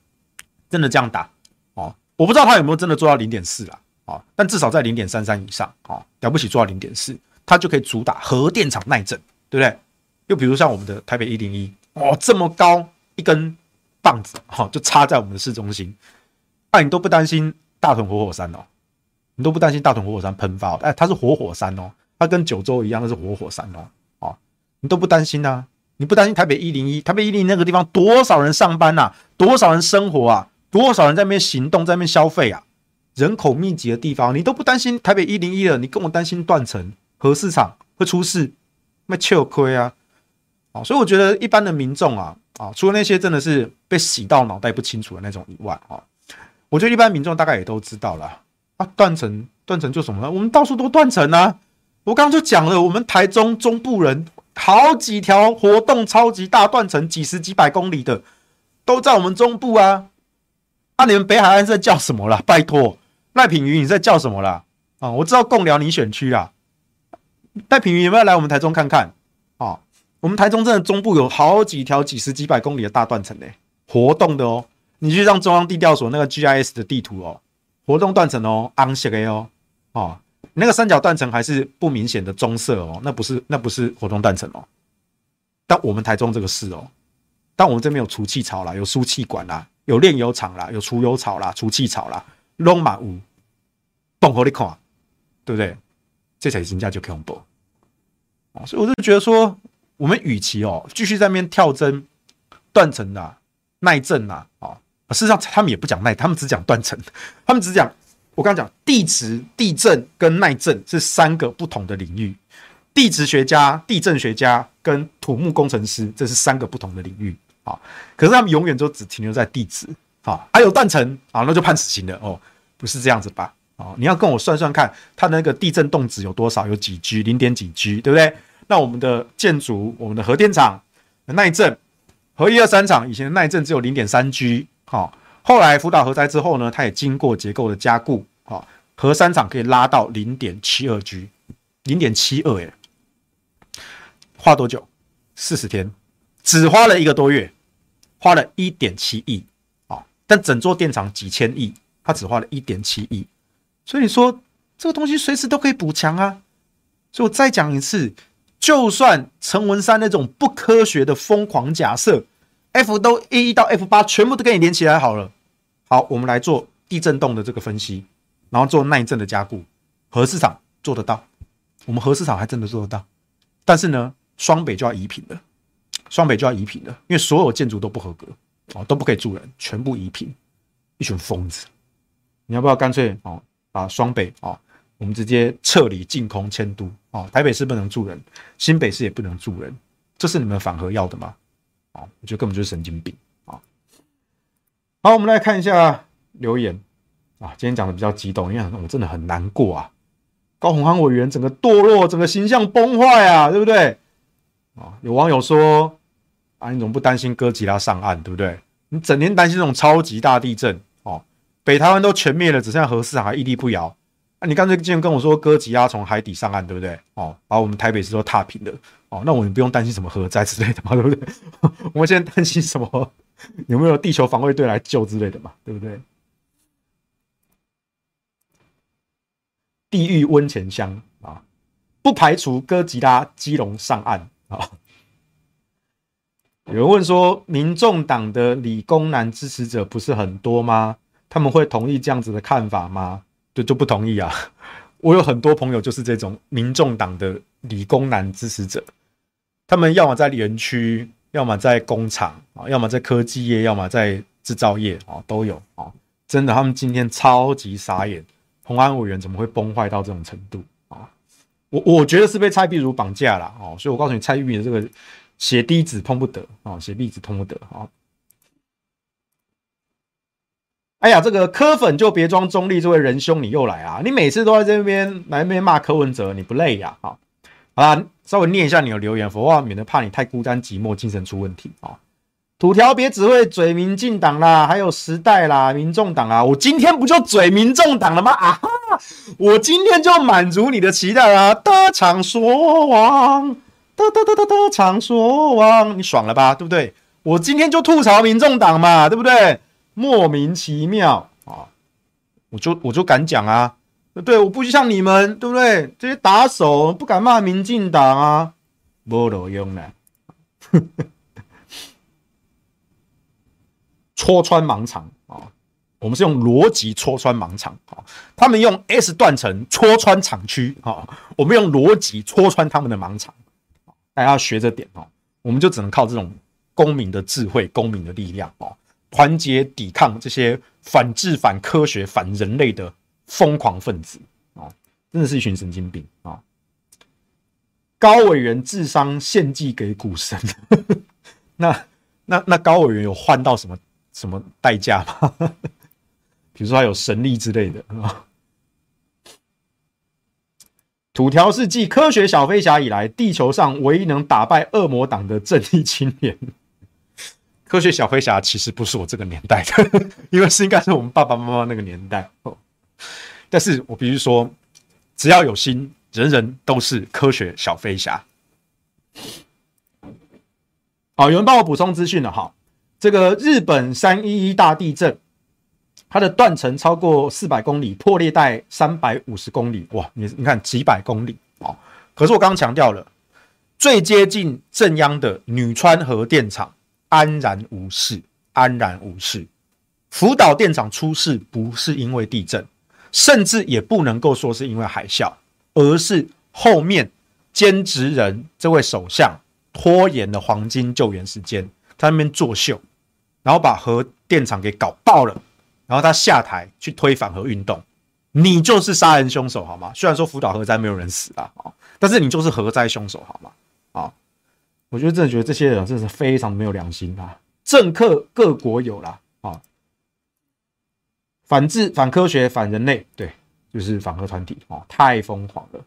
真的这样打哦。我不知道他有没有真的做到零点四啦，哦，但至少在零点三三以上，哦，了不起做到零点四，它就可以主打核电厂耐震，对不对？又比如像我们的台北一零一，哦，这么高一根棒子，哈、就插在我们的市中心，那、啊、你都不担心大屯活火山哦，你都不担心大屯活火山喷发，哎，它是活火山哦，它跟九州一样，那是活火山哦。你都不担心呐、你不担心台北一零一？台北一零一那个地方多少人上班呐、啊？多少人生活啊？多少人在那边行动，在那边消费啊？人口密集的地方，你都不担心台北一零一了？你跟我担心断层核市场会出事，那吃亏啊！啊，所以我觉得一般的民众啊啊，除了那些真的是被洗到脑袋不清楚的那种以外啊，我觉得一般民众大概也都知道了啊，断层断层就什么呢？我们到处都断层啊！我刚刚就讲了，我们台中中部人。好几条活动超级大断层，几十几百公里的，都在我们中部啊！那、啊、你们北海岸在叫什么啦？拜托，赖品妤你在叫什么啦？啊，我知道贡寮你选区啦。赖品妤有没有来我们台中看看？啊，我们台中真的中部有好几条几十几百公里的大断层嘞，活动的哦。你去让中央地调所那个 GIS 的地图哦，活动断层哦，红色的哦，哦。那个三角断层还是不明显的棕色哦，那不是那不是活动断层哦。但我们台中这个是哦，但我们这边有储气槽啦，有输气管啦，有炼油厂啦，有储油槽啦，储气槽啦，拢满屋，动火你看，对不对？这才是人家就恐怖啊！所以我就觉得说，我们与其哦继续在那边跳针断层啊、耐震啊啊，事实上他们也不讲耐，他们只讲断层，他们只讲。我刚刚讲地质、地震跟耐震是三个不同的领域，地质学家、地震学家跟土木工程师，这是三个不同的领域啊。可是他们永远都只停留在地质啊，还有断层啊，那就判死刑了哦，不是这样子吧？啊，你要跟我算算看，它那个地震动值有多少？有几 G？零点几 G，对不对？那我们的建筑、我们的核电厂耐震，核一二三厂以前的耐震只有零点三 G，好。后来福岛核灾之后呢，它也经过结构的加固，啊，核三厂可以拉到零点七二 G，零点七二，哎，花多久？四十天，只花了一个多月，花了一点七亿，啊，但整座电厂几千亿，它只花了一点七亿，所以你说这个东西随时都可以补强啊，所以我再讲一次，就算陈文山那种不科学的疯狂假设。F 都 A 一到 F 八全部都给你连起来好了。好，我们来做地震动的这个分析，然后做耐震的加固。核市场做得到，我们核市场还真的做得到。但是呢，双北就要移平了，双北就要移平了，因为所有建筑都不合格哦，都不可以住人，全部移平。一群疯子，你要不要干脆哦，把双北哦，我们直接撤离净空迁都哦，台北市不能住人，新北市也不能住人，这是你们反核要的吗？啊，我觉得根本就是神经病啊！好，我们来看一下留言啊。今天讲的比较激动，因为我真的很难过啊。高虹安委员整个堕落，整个形象崩坏啊，对不对？啊，有网友说啊，你怎么不担心哥吉拉上岸，对不对？你整天担心这种超级大地震哦，北台湾都全灭了，只剩下核四厂还屹立不摇。啊、你干脆今天跟我说哥吉拉从海底上岸，对不对？哦，把我们台北市都踏平了。哦，那我们不用担心什么核灾之类的嘛，对不对？我们现在担心什么？有没有地球防卫队来救之类的嘛，对不对？地狱温泉乡啊，不排除哥吉拉基隆上岸啊。有人问说，民众党的理工男支持者不是很多吗？他们会同意这样子的看法吗？就就不同意啊！我有很多朋友就是这种民众党的理工男支持者，他们要么在园区，要么在工厂啊，要么在科技业，要么在制造业啊，都有啊！真的，他们今天超级傻眼，虹安委员怎么会崩坏到这种程度啊？我我觉得是被蔡壁如绑架了哦，所以我告诉你，蔡玉米的这个血滴子碰不得啊，血滴子碰不得啊！哎呀，这个柯粉就别装中立，这位仁兄你又来啊！你每次都在这边来那边骂柯文哲，你不累呀？啊，好啦，稍微念一下你的留言，否则免得怕你太孤单寂寞，精神出问题啊。土条别只会嘴民进党啦，还有时代啦、民众党啊，我今天不就嘴民众党了吗？啊哈，我今天就满足你的期待啊！得偿所望，得得得得得偿所望，你爽了吧？对不对？我今天就吐槽民众党嘛，对不对？莫名其妙啊！我就我就敢讲啊，对，我不像你们，对不对？这些打手不敢骂民进党啊，没路用了。戳穿盲肠啊！我们是用逻辑戳穿盲肠啊！他们用 S 断层戳穿厂区啊！我们用逻辑戳穿他们的盲肠，大家要学着点哦！我们就只能靠这种公民的智慧、公民的力量哦，团结抵抗这些反智、反科学、反人类的疯狂分子啊！真的是一群神经病啊！高委员智商献祭给股神，那那那高委员有换到什么？什么代价吗？比如说他有神力之类的啊。土条是继科学小飞侠以来，地球上唯一能打败恶魔党的正义青年。科学小飞侠其实不是我这个年代的，因为是应该是我们爸爸妈妈那个年代。但是我必须说，只要有心，人人都是科学小飞侠。好，有人帮我补充资讯了哈。这个日本三一一大地震，它的断层超过四百公里，破裂带三百五十公里，哇！你你看几百公里哦。可是我刚刚强调了，最接近震央的女川核电厂安然无事，安然无事。福岛电厂出事不是因为地震，甚至也不能够说是因为海啸，而是后面菅直人这位首相拖延了黄金救援时间，在那边作秀。然后把核电厂给搞爆了，然后他下台去推反核运动，你就是杀人凶手好吗？虽然说福岛核灾没有人死啊，但是你就是核灾凶手好吗？我觉得真的觉得这些人真的是非常没有良心啊！政客各国有啦，啊，反智、反科学、反人类，对，就是反核团体啊，太疯狂了。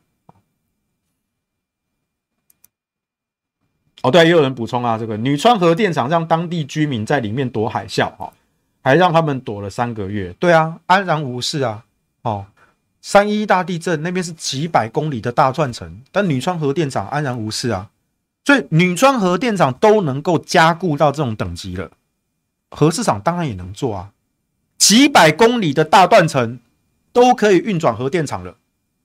哦，对，也有人补充啊，这个女川核电厂让当地居民在里面躲海啸，哈，还让他们躲了三个月。对啊，安然无事啊。哦，三一大地震那边是几百公里的大断层，但女川核电厂安然无事啊。所以女川核电厂都能够加固到这种等级了，核市场当然也能做啊。几百公里的大断层都可以运转核电厂了，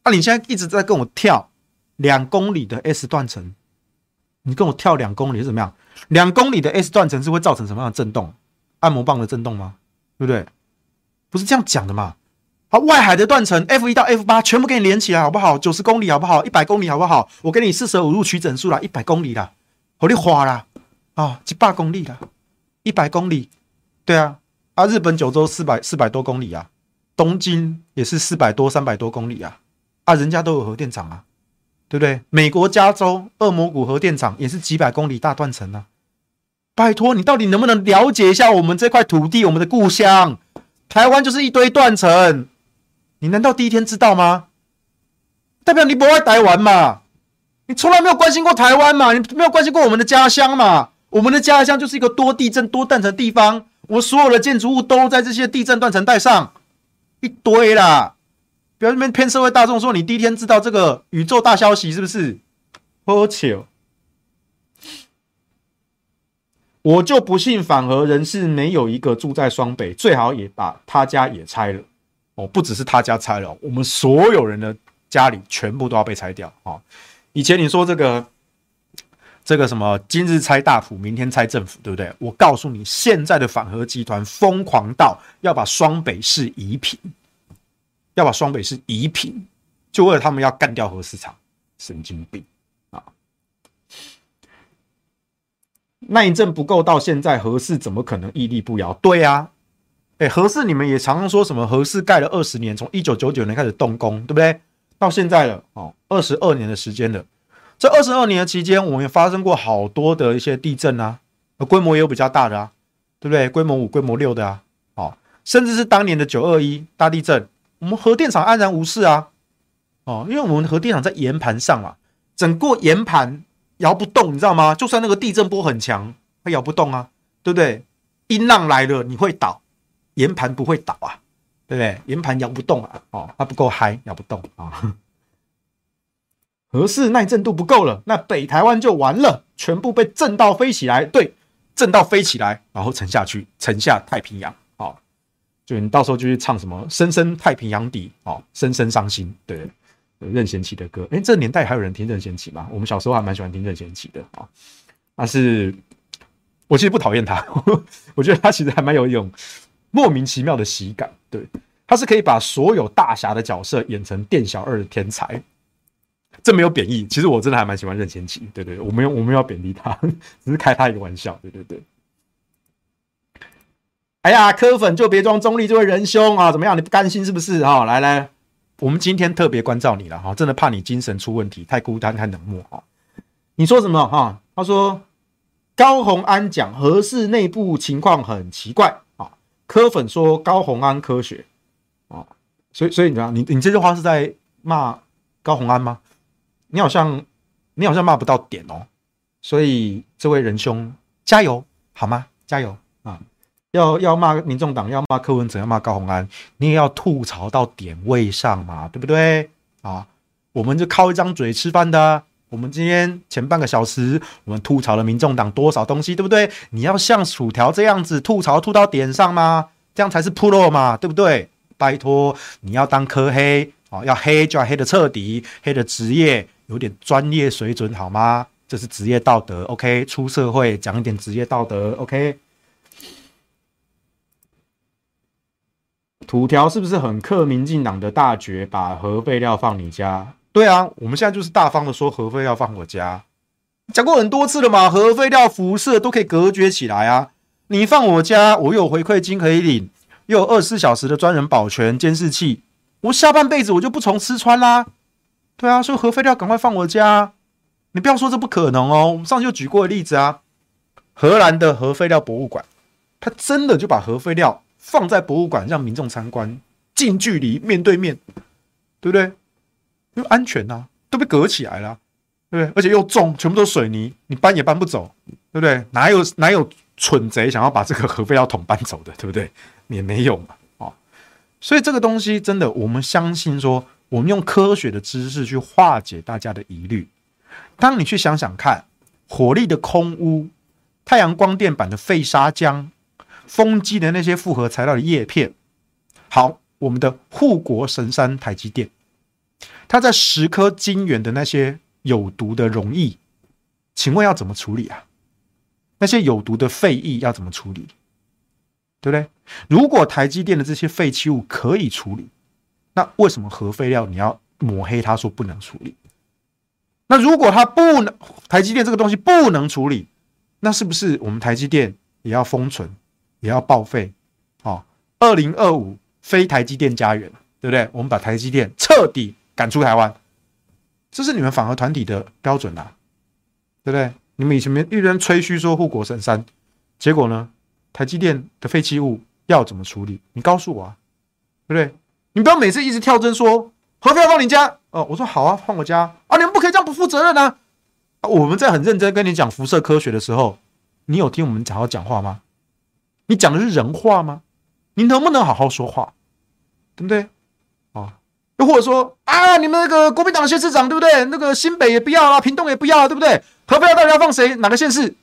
那、你现在一直在跟我跳两公里的 S 断层。你跟我跳两公里是怎么样？两公里的 S 断层是会造成什么样的震动？按摩棒的震动吗？对不对？不是这样讲的嘛？好，外海的断层 F 一到 F 八全部给你连起来好不好？九十公里好不好？一百公里好不好？我给你四舍五入取整数啦，一百公里啦，好你花啦啊，几百公里啦，一百公里，对啊，啊，日本九州四百四百多公里啊，东京也是四百多三百多公里啊，啊，人家都有核电厂啊。对不对？美国加州恶魔谷核电厂也是几百公里大断层啊！拜托你，到底能不能了解一下我们这块土地，我们的故乡？台湾就是一堆断层，你难道第一天知道吗？代表你不爱台湾嘛？你从来没有关心过台湾嘛？你没有关心过我们的家乡嘛？我们的家乡就是一个多地震多断层地方，我所有的建筑物都在这些地震断层带上，一堆啦。不要那边骗社会大众说你第一天知道这个宇宙大消息是不是？喝酒，我就不信反核人士没有一个住在双北，最好也把他家也拆了哦，不只是他家拆了，我们所有人的家里全部都要被拆掉啊！以前你说这个这个什么今日拆大埔，明天拆政府，对不对？我告诉你，现在的反核集团疯狂到要把双北市夷平。要把双北市夷平，就为了他们要干掉核市场，神经病啊！耐震不够，到现在核四怎么可能屹立不摇？对啊，哎，核四你们也常常说什么核四盖了二十年，从一九九九年开始动工，对不对？到现在了哦，二十二年的时间了。这二十二年的期间，我们也发生过好多的一些地震啊，规模也有比较大的啊，对不对？规模五、规模六的啊，哦，甚至是当年的九二一大地震。我们核电厂安然无事啊，哦，因为我们核电厂在岩盘上嘛，整个岩盘摇不动，你知道吗？就算那个地震波很强，它摇不动啊，对不对？音浪来了你会倒，岩盘不会倒啊，对不对？岩盘摇不动啊，哦，它不够嗨，摇不动啊。核四耐震度不够了，那北台湾就完了，全部被震到飞起来，对，震到飞起来，然后沉下去，沉下太平洋，哦，就你到时候就去唱什么“深深太平洋底”，哦，深深伤心，对，任贤齐的歌，哎，这年代还有人听任贤齐吗？我们小时候还蛮喜欢听任贤齐的啊，但是我其实不讨厌他，我觉得他其实还蛮有一种莫名其妙的喜感，对，他是可以把所有大侠的角色演成店小二的天才。这没有贬义，其实我真的还蛮喜欢任贤齐，对对，我没有我没有贬低他，只是开他一个玩笑，对对对。哎呀，柯粉就别装中立，这位仁兄啊，怎么样？你不甘心是不是？哈，来来，我们今天特别关照你了哈，真的怕你精神出问题，太孤单太冷漠哈。你说什么哈？他说高虹安讲何氏内部情况很奇怪柯粉说高虹安科学啊，所以所以你知道，你你这句话是在骂高虹安吗？你好像，你好像骂不到点哦，所以这位仁兄加油好吗？加油啊！要要骂民众党，要骂柯文哲，要骂高虹安，你也要吐槽到点位上嘛，对不对？啊，我们就靠一张嘴吃饭的。我们今天前半个小时，我们吐槽了民众党多少东西，对不对？你要像薯条这样子吐槽吐到点上吗？这样才是 pro 嘛，对不对？拜托，你要当科黑啊，要黑就要黑的彻底，黑的职业。有点专业水准好吗？这是职业道德，OK？出社会讲一点职业道德，OK？土条是不是很克民进党的大绝，把核废料放你家？对啊，我们现在就是大方的说核废料放我家，讲过很多次了嘛，核废料辐射都可以隔绝起来啊。你放我家，我有回馈金可以领，又有二十四小时的专人保全监视器，我下半辈子我就不愁吃穿啦。对啊，所以核废料赶快放我家，你不要说这不可能哦。我们上次就举过例子啊，荷兰的核废料博物馆，他真的就把核废料放在博物馆，让民众参观，近距离面对面，对不对？因为安全呐、啊，都被隔起来了，对不对？而且又重，全部都水泥，你搬也搬不走，对不对？哪有哪有蠢贼想要把这个核废料桶搬走的，对不对？也没有嘛，哦。所以这个东西真的，我们相信说。我们用科学的知识去化解大家的疑虑。当你去想想看，火力的空污、太阳光电板的废砂浆、风机的那些复合材料的叶片，好，我们的护国神山台积电，它在十颗晶圆的那些有毒的溶液，请问要怎么处理啊？那些有毒的废液要怎么处理？对不对？如果台积电的这些废弃物可以处理，那为什么核废料你要抹黑他说不能处理？那如果他不能，台积电这个东西不能处理，那是不是我们台积电也要封存，也要报废？哦，二零二五非台积电家园，对不对？我们把台积电彻底赶出台湾，这是你们反核团体的标准啊，对不对？你们以前没一人吹嘘说护国神山，结果呢？台积电的废弃物要怎么处理？你告诉我啊，对不对？你不要每次一直跳针说核废料放你家哦，我说好啊，放我家啊，你们不可以这样不负责任啊！我们在很认真跟你讲辐射科学的时候，你有听我们好好讲话吗？你讲的是人话吗？你能不能好好说话？对不对？又或者说啊，你们那个国民党的县市长对不对？那个新北也不要了，屏东也不要，对不对？核废料到底要放谁？哪个县市？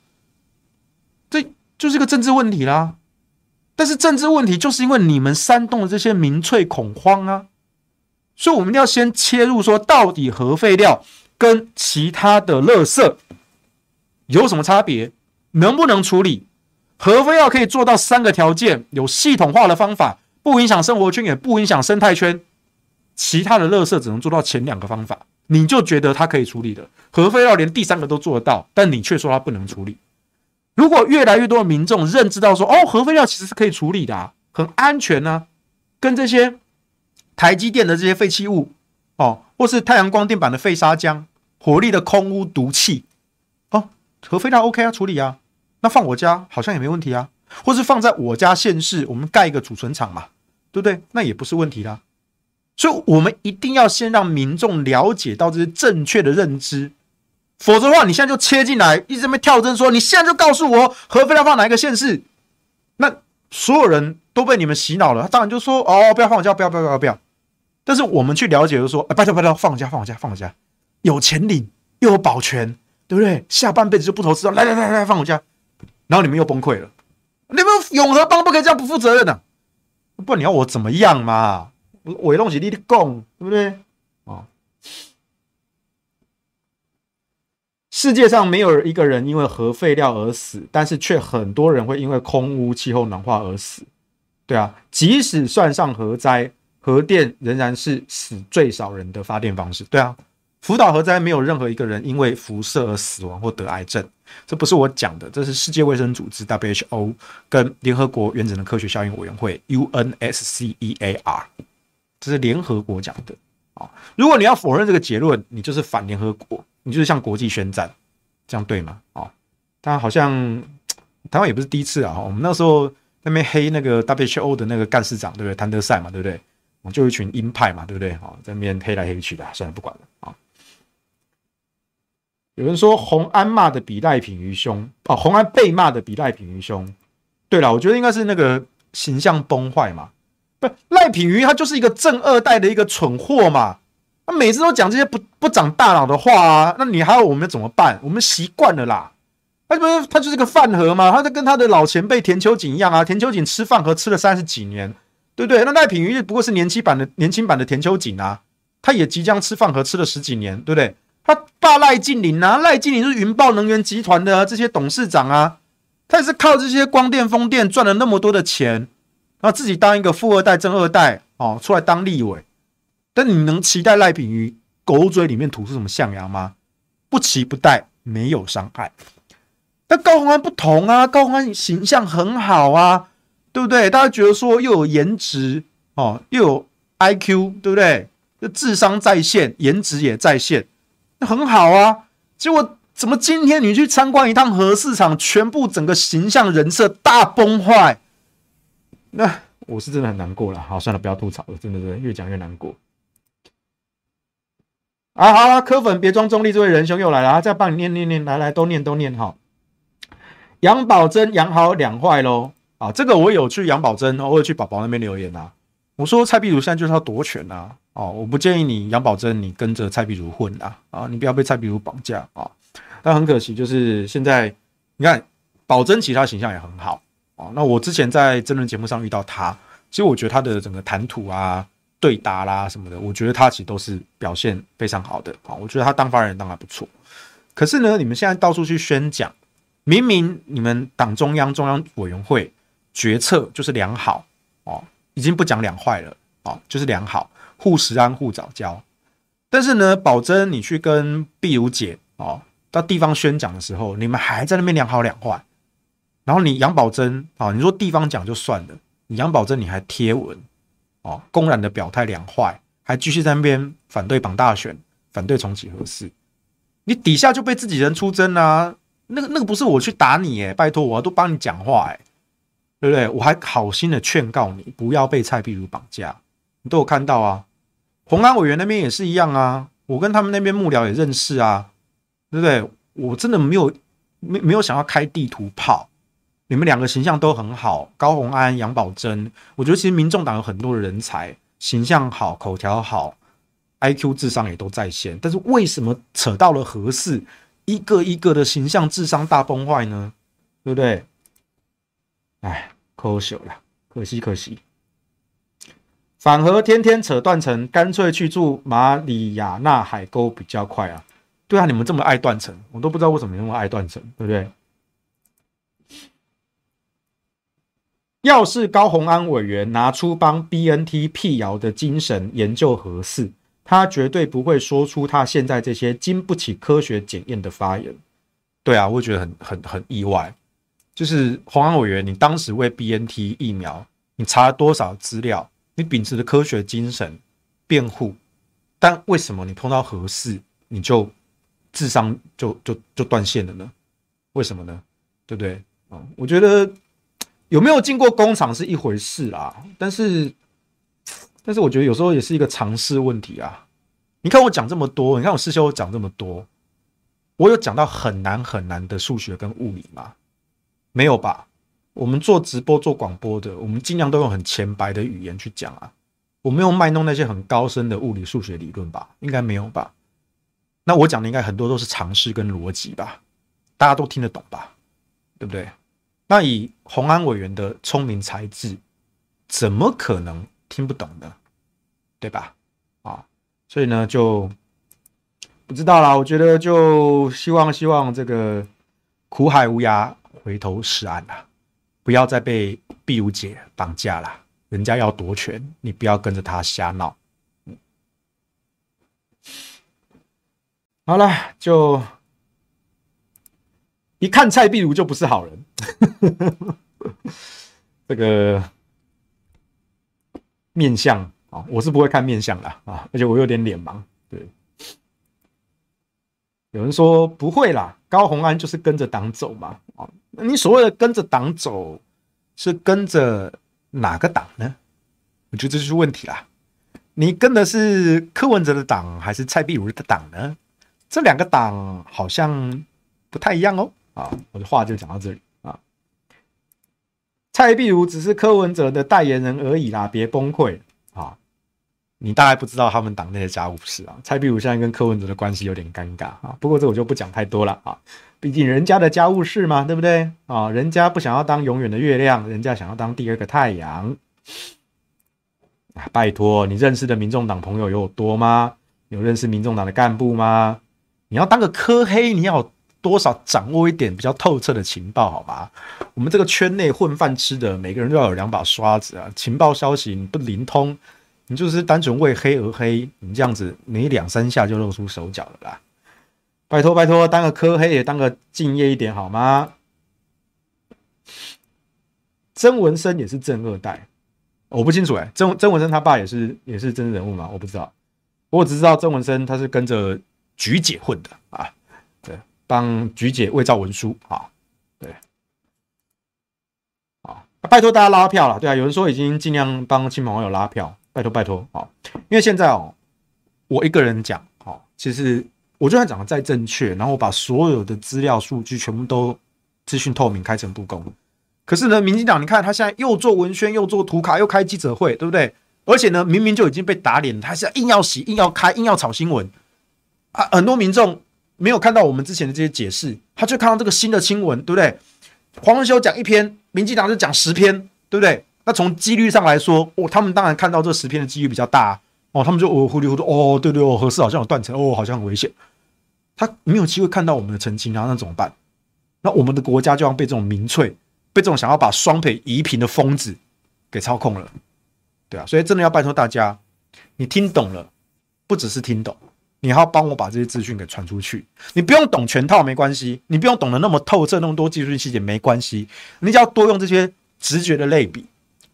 这就是一个政治问题啦。但是政治问题就是因为你们煽动了这些民粹恐慌啊，所以我们要先切入说，到底核废料跟其他的垃圾有什么差别？能不能处理？核废料可以做到三个条件，有系统化的方法，不影响生活圈，也不影响生态圈。其他的垃圾只能做到前两个方法，你就觉得它可以处理的，核废料连第三个都做得到，但你却说它不能处理。如果越来越多的民众认知到说，哦，核废料其实是可以处理的，很安全呢，跟这些台积电的这些废弃物，哦，或是太阳光电板的废砂浆、火力的空污毒气，哦，核废料 OK 啊，处理啊，那放我家好像也没问题啊，或是放在我家县市，我们盖一个储存厂嘛，对不对？那也不是问题啦。所以，我们一定要先让民众了解到这些正确的认知。否则的话，你现在就切进来，一直在那跳针说，你现在就告诉我核废料放哪一个县市，那所有人都被你们洗脑了，他当然就说哦，不要放我家，不要不要不要不要。但是我们去了解，就说，哎，拜托拜托，放我家放我家放我家，有钱领又有保全，对不对？下半辈子就不投资了，来来来来放我家，然后你们又崩溃了，你们永和帮不可以这样不负责任的、啊，不然你要我怎么样嘛？我东西你得供，对不对？世界上没有一个人因为核废料而死，但是却很多人会因为空污、气候暖化而死。对啊，即使算上核灾，核电仍然是死最少人的发电方式。对啊，福岛核灾没有任何一个人因为辐射而死亡或得癌症，这不是我讲的，这是世界卫生组织 WHO 跟联合国原子能科学效应委员会 UNSCEAR，这是联合国讲的啊。如果你要否认这个结论，你就是反联合国。你就是向国际宣战，这样对吗？哦，但好像台湾也不是第一次啊。我们那时候那边黑那个 WHO 的那个干事长，对不对？谭德赛嘛，对不对？我们就一群鹰派嘛，对不对？啊，在那边黑来黑去的，算了，不管了啊。有人说洪安骂的比赖品于凶哦，洪安被骂的比赖品于凶。对了，我觉得应该是那个形象崩坏嘛。赖品妤他就是一个正二代的一个蠢货嘛。他每次都讲这些不不长大脑的话啊，那你还要我们怎么办？我们习惯了啦。他不是他就是个饭盒嘛，他就跟他的老前辈田秋瑾一样啊。田秋瑾吃饭盒吃了三十几年，对不对？那赖品妤不过是年轻版的年轻版的田秋瑾啊，他也即将吃饭盒吃了十几年，对不对？他爸赖劲霖啊，赖劲霖是云豹能源集团的这些董事长啊，他也是靠这些光电风电赚了那么多的钱，那自己当一个富二代、正二代哦，出来当立委。但你能期待赖品妤狗嘴里面吐出什么象牙吗？不期不待，没有伤害。但高虹安不同啊，高虹安形象很好啊，对不对？大家觉得说又有颜值哦，又有 IQ，对不对？就智商在线，颜值也在线，那很好啊。结果怎么今天你去参观一趟核市场，全部整个形象人设大崩坏？那我是真的很难过了。好，算了，不要吐槽了，真的是越讲越难过。啊，好了，柯粉别装中立，这位仁兄又来了，再帮你念念念，来来，都念都念哈。杨宝珍养好两坏喽，啊，这个我有去杨宝珍，我有去宝宝那边留言啊。我说蔡壁如现在就是要夺权啊，哦，我不建议你杨宝珍你跟着蔡壁如混啊，啊，你不要被蔡壁如绑架啊。但很可惜，就是现在你看宝珍其他形象也很好啊。那我之前在真人节目上遇到他，其实我觉得他的整个谈吐啊。对答啦什么的，我觉得他其实都是表现非常好的啊。我觉得他当发言人当然不错，可是呢，你们现在到处去宣讲，明明你们党中央中央委员会决策就是良好哦，已经不讲两坏了哦，就是良好，护食安护早教。但是呢，宝珍你去跟碧如姐哦到地方宣讲的时候，你们还在那边两好两坏，然后你杨宝珍啊，你说地方讲就算了，你杨宝珍你还贴文。哦，公然的表态两坏，还继续在那边反对绑大选，反对重启核四，你底下就被自己人出征啊！那个那个不是我去打你诶，拜托我都帮你讲话诶，对不对？我还好心的劝告你不要被蔡壁如绑架，你都有看到啊。鸿安委员那边也是一样啊，我跟他们那边幕僚也认识啊，对不对？我真的没有没没有想要开地图炮。你们两个形象都很好，高虹安、杨宝珍，我觉得其实民众党有很多的人才，形象好、口条好，IQ 智商也都在线。但是为什么扯到了核四，一个一个的形象智商大崩坏呢？对不对？哎，可惜了，可惜可惜。反核天天扯断层，干脆去住马里亚纳海沟比较快啊！对啊，你们这么爱断层，我都不知道为什么你那么爱断层，对不对？要是高虹安委员拿出帮 BNT 辟谣的精神研究核四，他绝对不会说出他现在这些经不起科学检验的发言。对啊，我觉得很很很意外。就是虹安委员，你当时为 BNT 疫苗，你查了多少资料？你秉持的科学精神辩护，但为什么你碰到核四，你就智商就就就断线了呢？为什么呢？对不对？啊，我觉得。有没有进过工厂是一回事啦，但是，但是我觉得有时候也是一个常识问题啊。你看我讲这么多，你看我师兄讲这么多，我有讲到很难很难的数学跟物理吗？没有吧？我们做直播做广播的，我们尽量都用很浅白的语言去讲啊。我没有卖弄那些很高深的物理数学理论吧？应该没有吧？那我讲的应该很多都是常识跟逻辑吧？大家都听得懂吧？对不对？那以洪安委员的聪明才智，怎么可能听不懂呢？对吧？啊，所以呢，就不知道啦。我觉得就希望希望这个苦海无涯，回头是岸啦，不要再被碧如姐绑架了。人家要夺权，你不要跟着他瞎闹。好了，就一看蔡壁如就不是好人。这个面相啊，我是不会看面相的啊，而且我有点脸盲。对，有人说不会啦，高虹安就是跟着党走嘛。啊，你所谓的跟着党走，是跟着哪个党呢？我觉得这就是问题啦。你跟的是柯文哲的党，还是蔡壁如的党呢？这两个党好像不太一样哦。啊，我的话就讲到这里啊。蔡壁如只是柯文哲的代言人而已啦，别崩溃啊！你大概不知道他们党内的家务事啊。蔡壁如现在跟柯文哲的关系有点尴尬啊，不过这我就不讲太多了啊，毕竟人家的家务事嘛，对不对啊？人家不想要当永远的月亮，人家想要当第二个太阳啊！拜托，你认识的民众党朋友有多吗？有认识民众党的干部吗？你要当个柯黑，你要。多少掌握一点比较透彻的情报，好吗？我们这个圈内混饭吃的，每个人都要有两把刷子啊！情报消息你不灵通，你就是单纯为黑而黑，你这样子你两三下就露出手脚了啦！拜托拜托，当个科黑也当个敬业一点好吗？曾文生也是正二代，我不清楚哎、欸，曾曾文生他爸也是也是真人物吗？我不知道，我只知道曾文生他是跟着菊姐混的啊。帮菊姐伪造文书啊，对，啊，拜托大家拉票了，对啊，有人说已经尽量帮亲朋好友拉票，拜托拜托啊，因为现在哦，我一个人讲，哦，其实我就算讲的再正确，然后我把所有的资料数据全部都资讯透明、开诚布公，可是呢，民进党你看他现在又做文宣，又做图卡，又开记者会，对不对？而且呢，明明就已经被打脸，他现在硬要洗、硬要开、硬要炒新闻啊，很多民众。没有看到我们之前的这些解释，他就看到这个新的新闻，对不对？黄文修讲一篇，民进党就讲十篇，对不对？那从几率上来说，哦，他们当然看到这十篇的几率比较大，哦，他们就哦糊里糊涂，哦，对对哦，核四好像有断层，哦，好像很危险。他没有机会看到我们的澄清，然后那怎么办？那我们的国家就要被这种民粹，被这种想要把双腿移平的疯子给操控了，对啊，所以真的要拜托大家，你听懂了，不只是听懂。你要帮我把这些资讯给传出去，你不用懂全套没关系，你不用懂得那么透彻那么多技术细节没关系，你只要多用这些直觉的类比，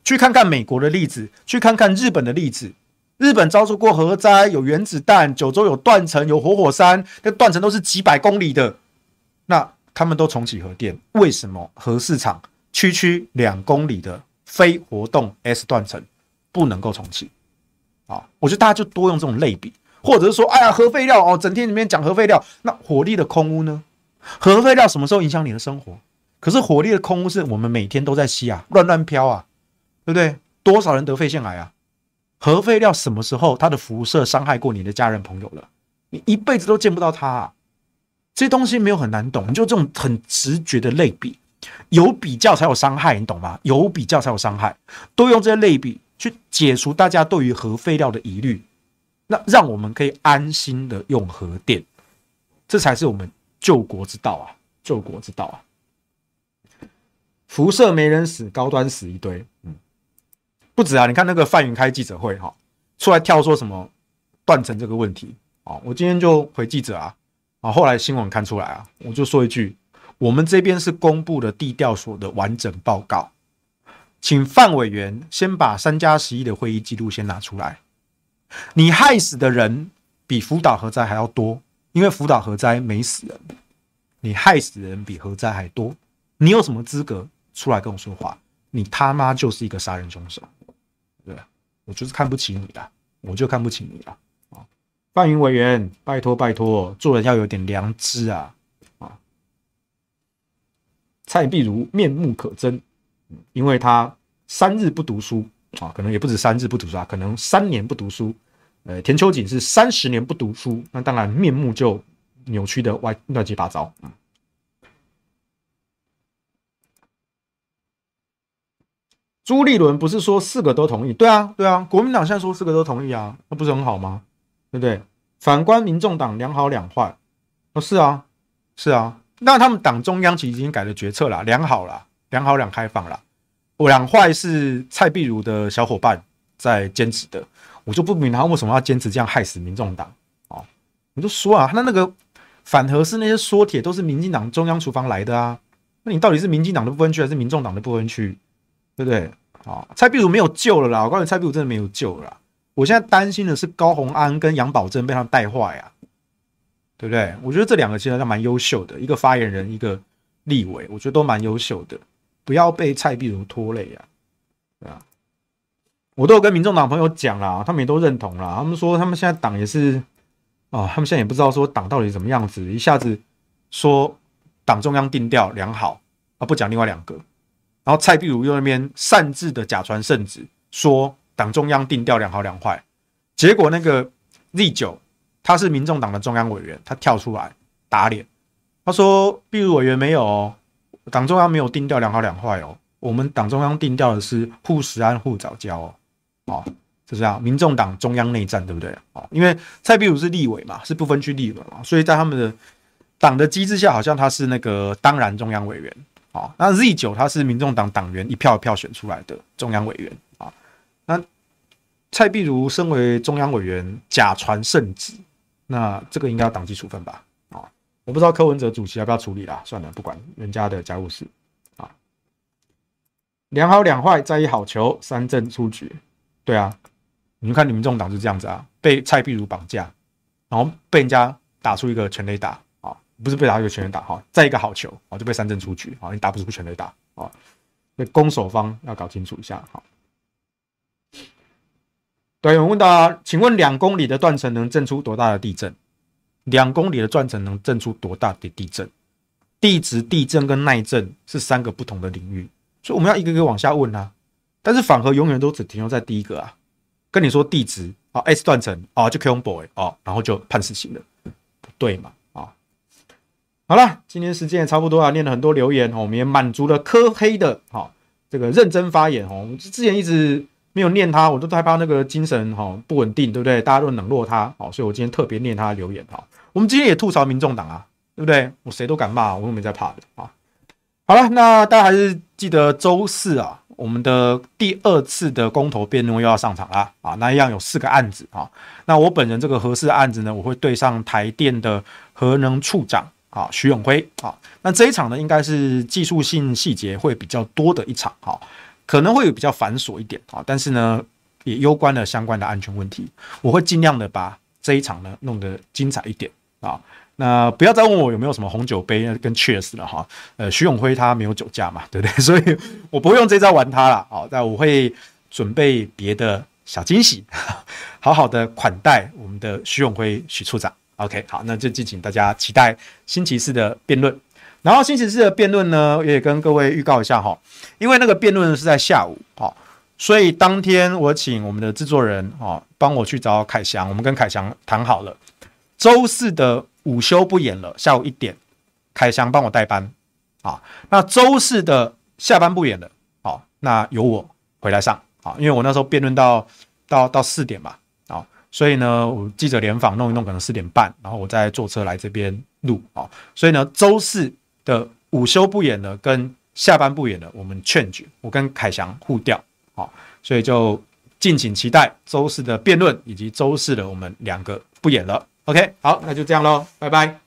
去看看美国的例子，去看看日本的例子。日本遭受过核灾，有原子弹，九州有断层，有活火山，那断层都是几百公里的，那他们都重启核电，为什么核市场区区两公里的非活动 S 断层不能够重启？啊，我觉得大家就多用这种类比。或者是说，哎呀，核废料哦，整天里面讲核废料，那火力的空污呢？核废料什么时候影响你的生活？可是火力的空污是我们每天都在吸啊，乱乱飘啊，对不对？多少人得肺腺癌啊？核废料什么时候它的辐射伤害过你的家人朋友了？你一辈子都见不到它啊。这些东西没有很难懂，就这种很直觉的类比，有比较才有伤害，你懂吗？有比较才有伤害，都用这些类比去解除大家对于核废料的疑虑。那让我们可以安心的用核电，这才是我们救国之道啊！救国之道啊！辐射没人死，高端死一堆，嗯，不止啊！你看那个范云开记者会哈，出来跳说什么断层这个问题啊？我今天就回记者啊，啊，后来新闻看出来啊，我就说一句，我们这边是公布的地调所的完整报告，请范委员先把三加十一的会议记录先拿出来。你害死的人比福岛核灾还要多，因为福岛核灾没死人，你害死的人比核灾还多，你有什么资格出来跟我说话？你他妈就是一个杀人凶手，对，我就是看不起你的，我就看不起你了啊！范云委员，拜托拜托，做人要有点良知啊！啊，蔡壁如面目可憎，因为他三日不读书啊，可能也不止三日不读书啊，可能三年不读书。呃，田秋瑾是三十年不读书，那当然面目就扭曲的歪乱七八糟。嗯朱立伦不是说四个都同意？对啊，对啊，国民党现在说四个都同意啊，那不是很好吗？对不对？反观民众党两好两坏，哦，是啊，是啊，那他们党中央其实已经改了决策了，两好了，两好两开放了，两坏是蔡壁如的小伙伴在坚持的。我就不明白他为什么要坚持这样害死民众党哦？你就说啊，那那个反核是那些缩帖都是民进党中央厨房来的啊，那你到底是民进党的不分区还是民众党的不分区？对不对？啊，蔡壁如没有救了啦！我告诉你，蔡壁如真的没有救了。我现在担心的是高虹安跟杨宝珍被他带坏呀，对不对？我觉得这两个其实还蛮优秀的，一个发言人，一个立委，我觉得都蛮优秀的，不要被蔡壁如拖累呀，对啊。我都有跟民众党朋友讲啦，他们也都认同啦。他们说他们现在党也是啊、他们现在也不知道说党到底怎么样子，一下子说党中央定调良好啊，不讲另外两个，然后蔡壁如又那边擅自的假传圣旨，说党中央定调良好两坏，结果那个 Z 九他是民众党的中央委员，他跳出来打脸，他说壁如委员没有哦，党中央没有定调两好两坏哦，我们党中央定调的是护食安护早教哦。哦，就这样，民众党中央内战，对不对？哦，因为蔡壁如是立委嘛，是不分区立委嘛，所以在他们的党的机制下，好像他是那个当然中央委员。哦，那 Z 九他是民众党党员一票一票选出来的中央委员啊。那蔡壁如身为中央委员假传圣旨，那这个应该要党纪处分吧？我不知道柯文哲主席要不要处理啦，算了，不管人家的家务事啊。两好两坏再一好球，三振出局。对啊，你们看，你们这种党是这样子啊，被蔡壁如绑架，然后被人家打出一个全垒打啊，不是被打一个全垒打哈，再一个好球啊，就被三振出局啊，你打不出全垒打啊，那攻守方要搞清楚一下哈。对，我问到啊，请问两公里的断层能震出多大的地震？两公里的断层能震出多大的地震？地质、地震跟耐震是三个不同的领域，所以我们要一个个往下问啊。但是反核永远都只停留在第一个啊，跟你说地质啊，S 断层啊，就 Q boy 啊，然后就判死刑了，不对嘛啊？好了，今天时间也差不多啊，念了很多留言哦，我们也满足了科黑的哈这个认真发言哦。之前一直没有念他，我都害怕那个精神哈不稳定，对不对？大家都冷落他，哦，所以我今天特别念他的留言哈。我们今天也吐槽民众党啊，对不对？我谁都敢骂，我又没在怕的啊。好了，那大家还是记得周四啊。我们的第二次的公投辩论又要上场了啊！那一样有四个案子啊。那我本人这个核四案子呢，我会对上台电的核能处长啊徐永辉啊。那这一场呢，应该是技术性细节会比较多的一场哈，可能会有比较繁琐一点啊，但是呢，也攸关了相关的安全问题，我会尽量的把这一场呢弄得精彩一点啊。那不要再问我有没有什么红酒杯跟 Cheers 了哈，呃，徐永辉他没有酒驾嘛，对不对？所以我不会用这招玩他了，好，但我会准备别的小惊喜，好好的款待我们的徐永辉徐处长。OK，好，那就敬请大家期待星期四的辩论。然后星期四的辩论呢，也跟各位预告一下哈，因为那个辩论是在下午，好，所以当天我请我们的制作人啊帮我去找凯翔，我们跟凯翔谈好了，周四的。午休不演了，下午一点，凯翔帮我代班，啊，那周四的下班不演了，好，那由我回来上，啊，因为我那时候辩论到到到四点嘛，啊，所以呢，我记者联访弄一弄，可能四点半，然后我再坐车来这边录，啊，所以呢，周四的午休不演了，跟下班不演了，我们 change，我跟凯翔互调，啊，所以就敬请期待周四的辩论，以及周四的我们两个不演了。OK，好，那就这样喽，拜拜。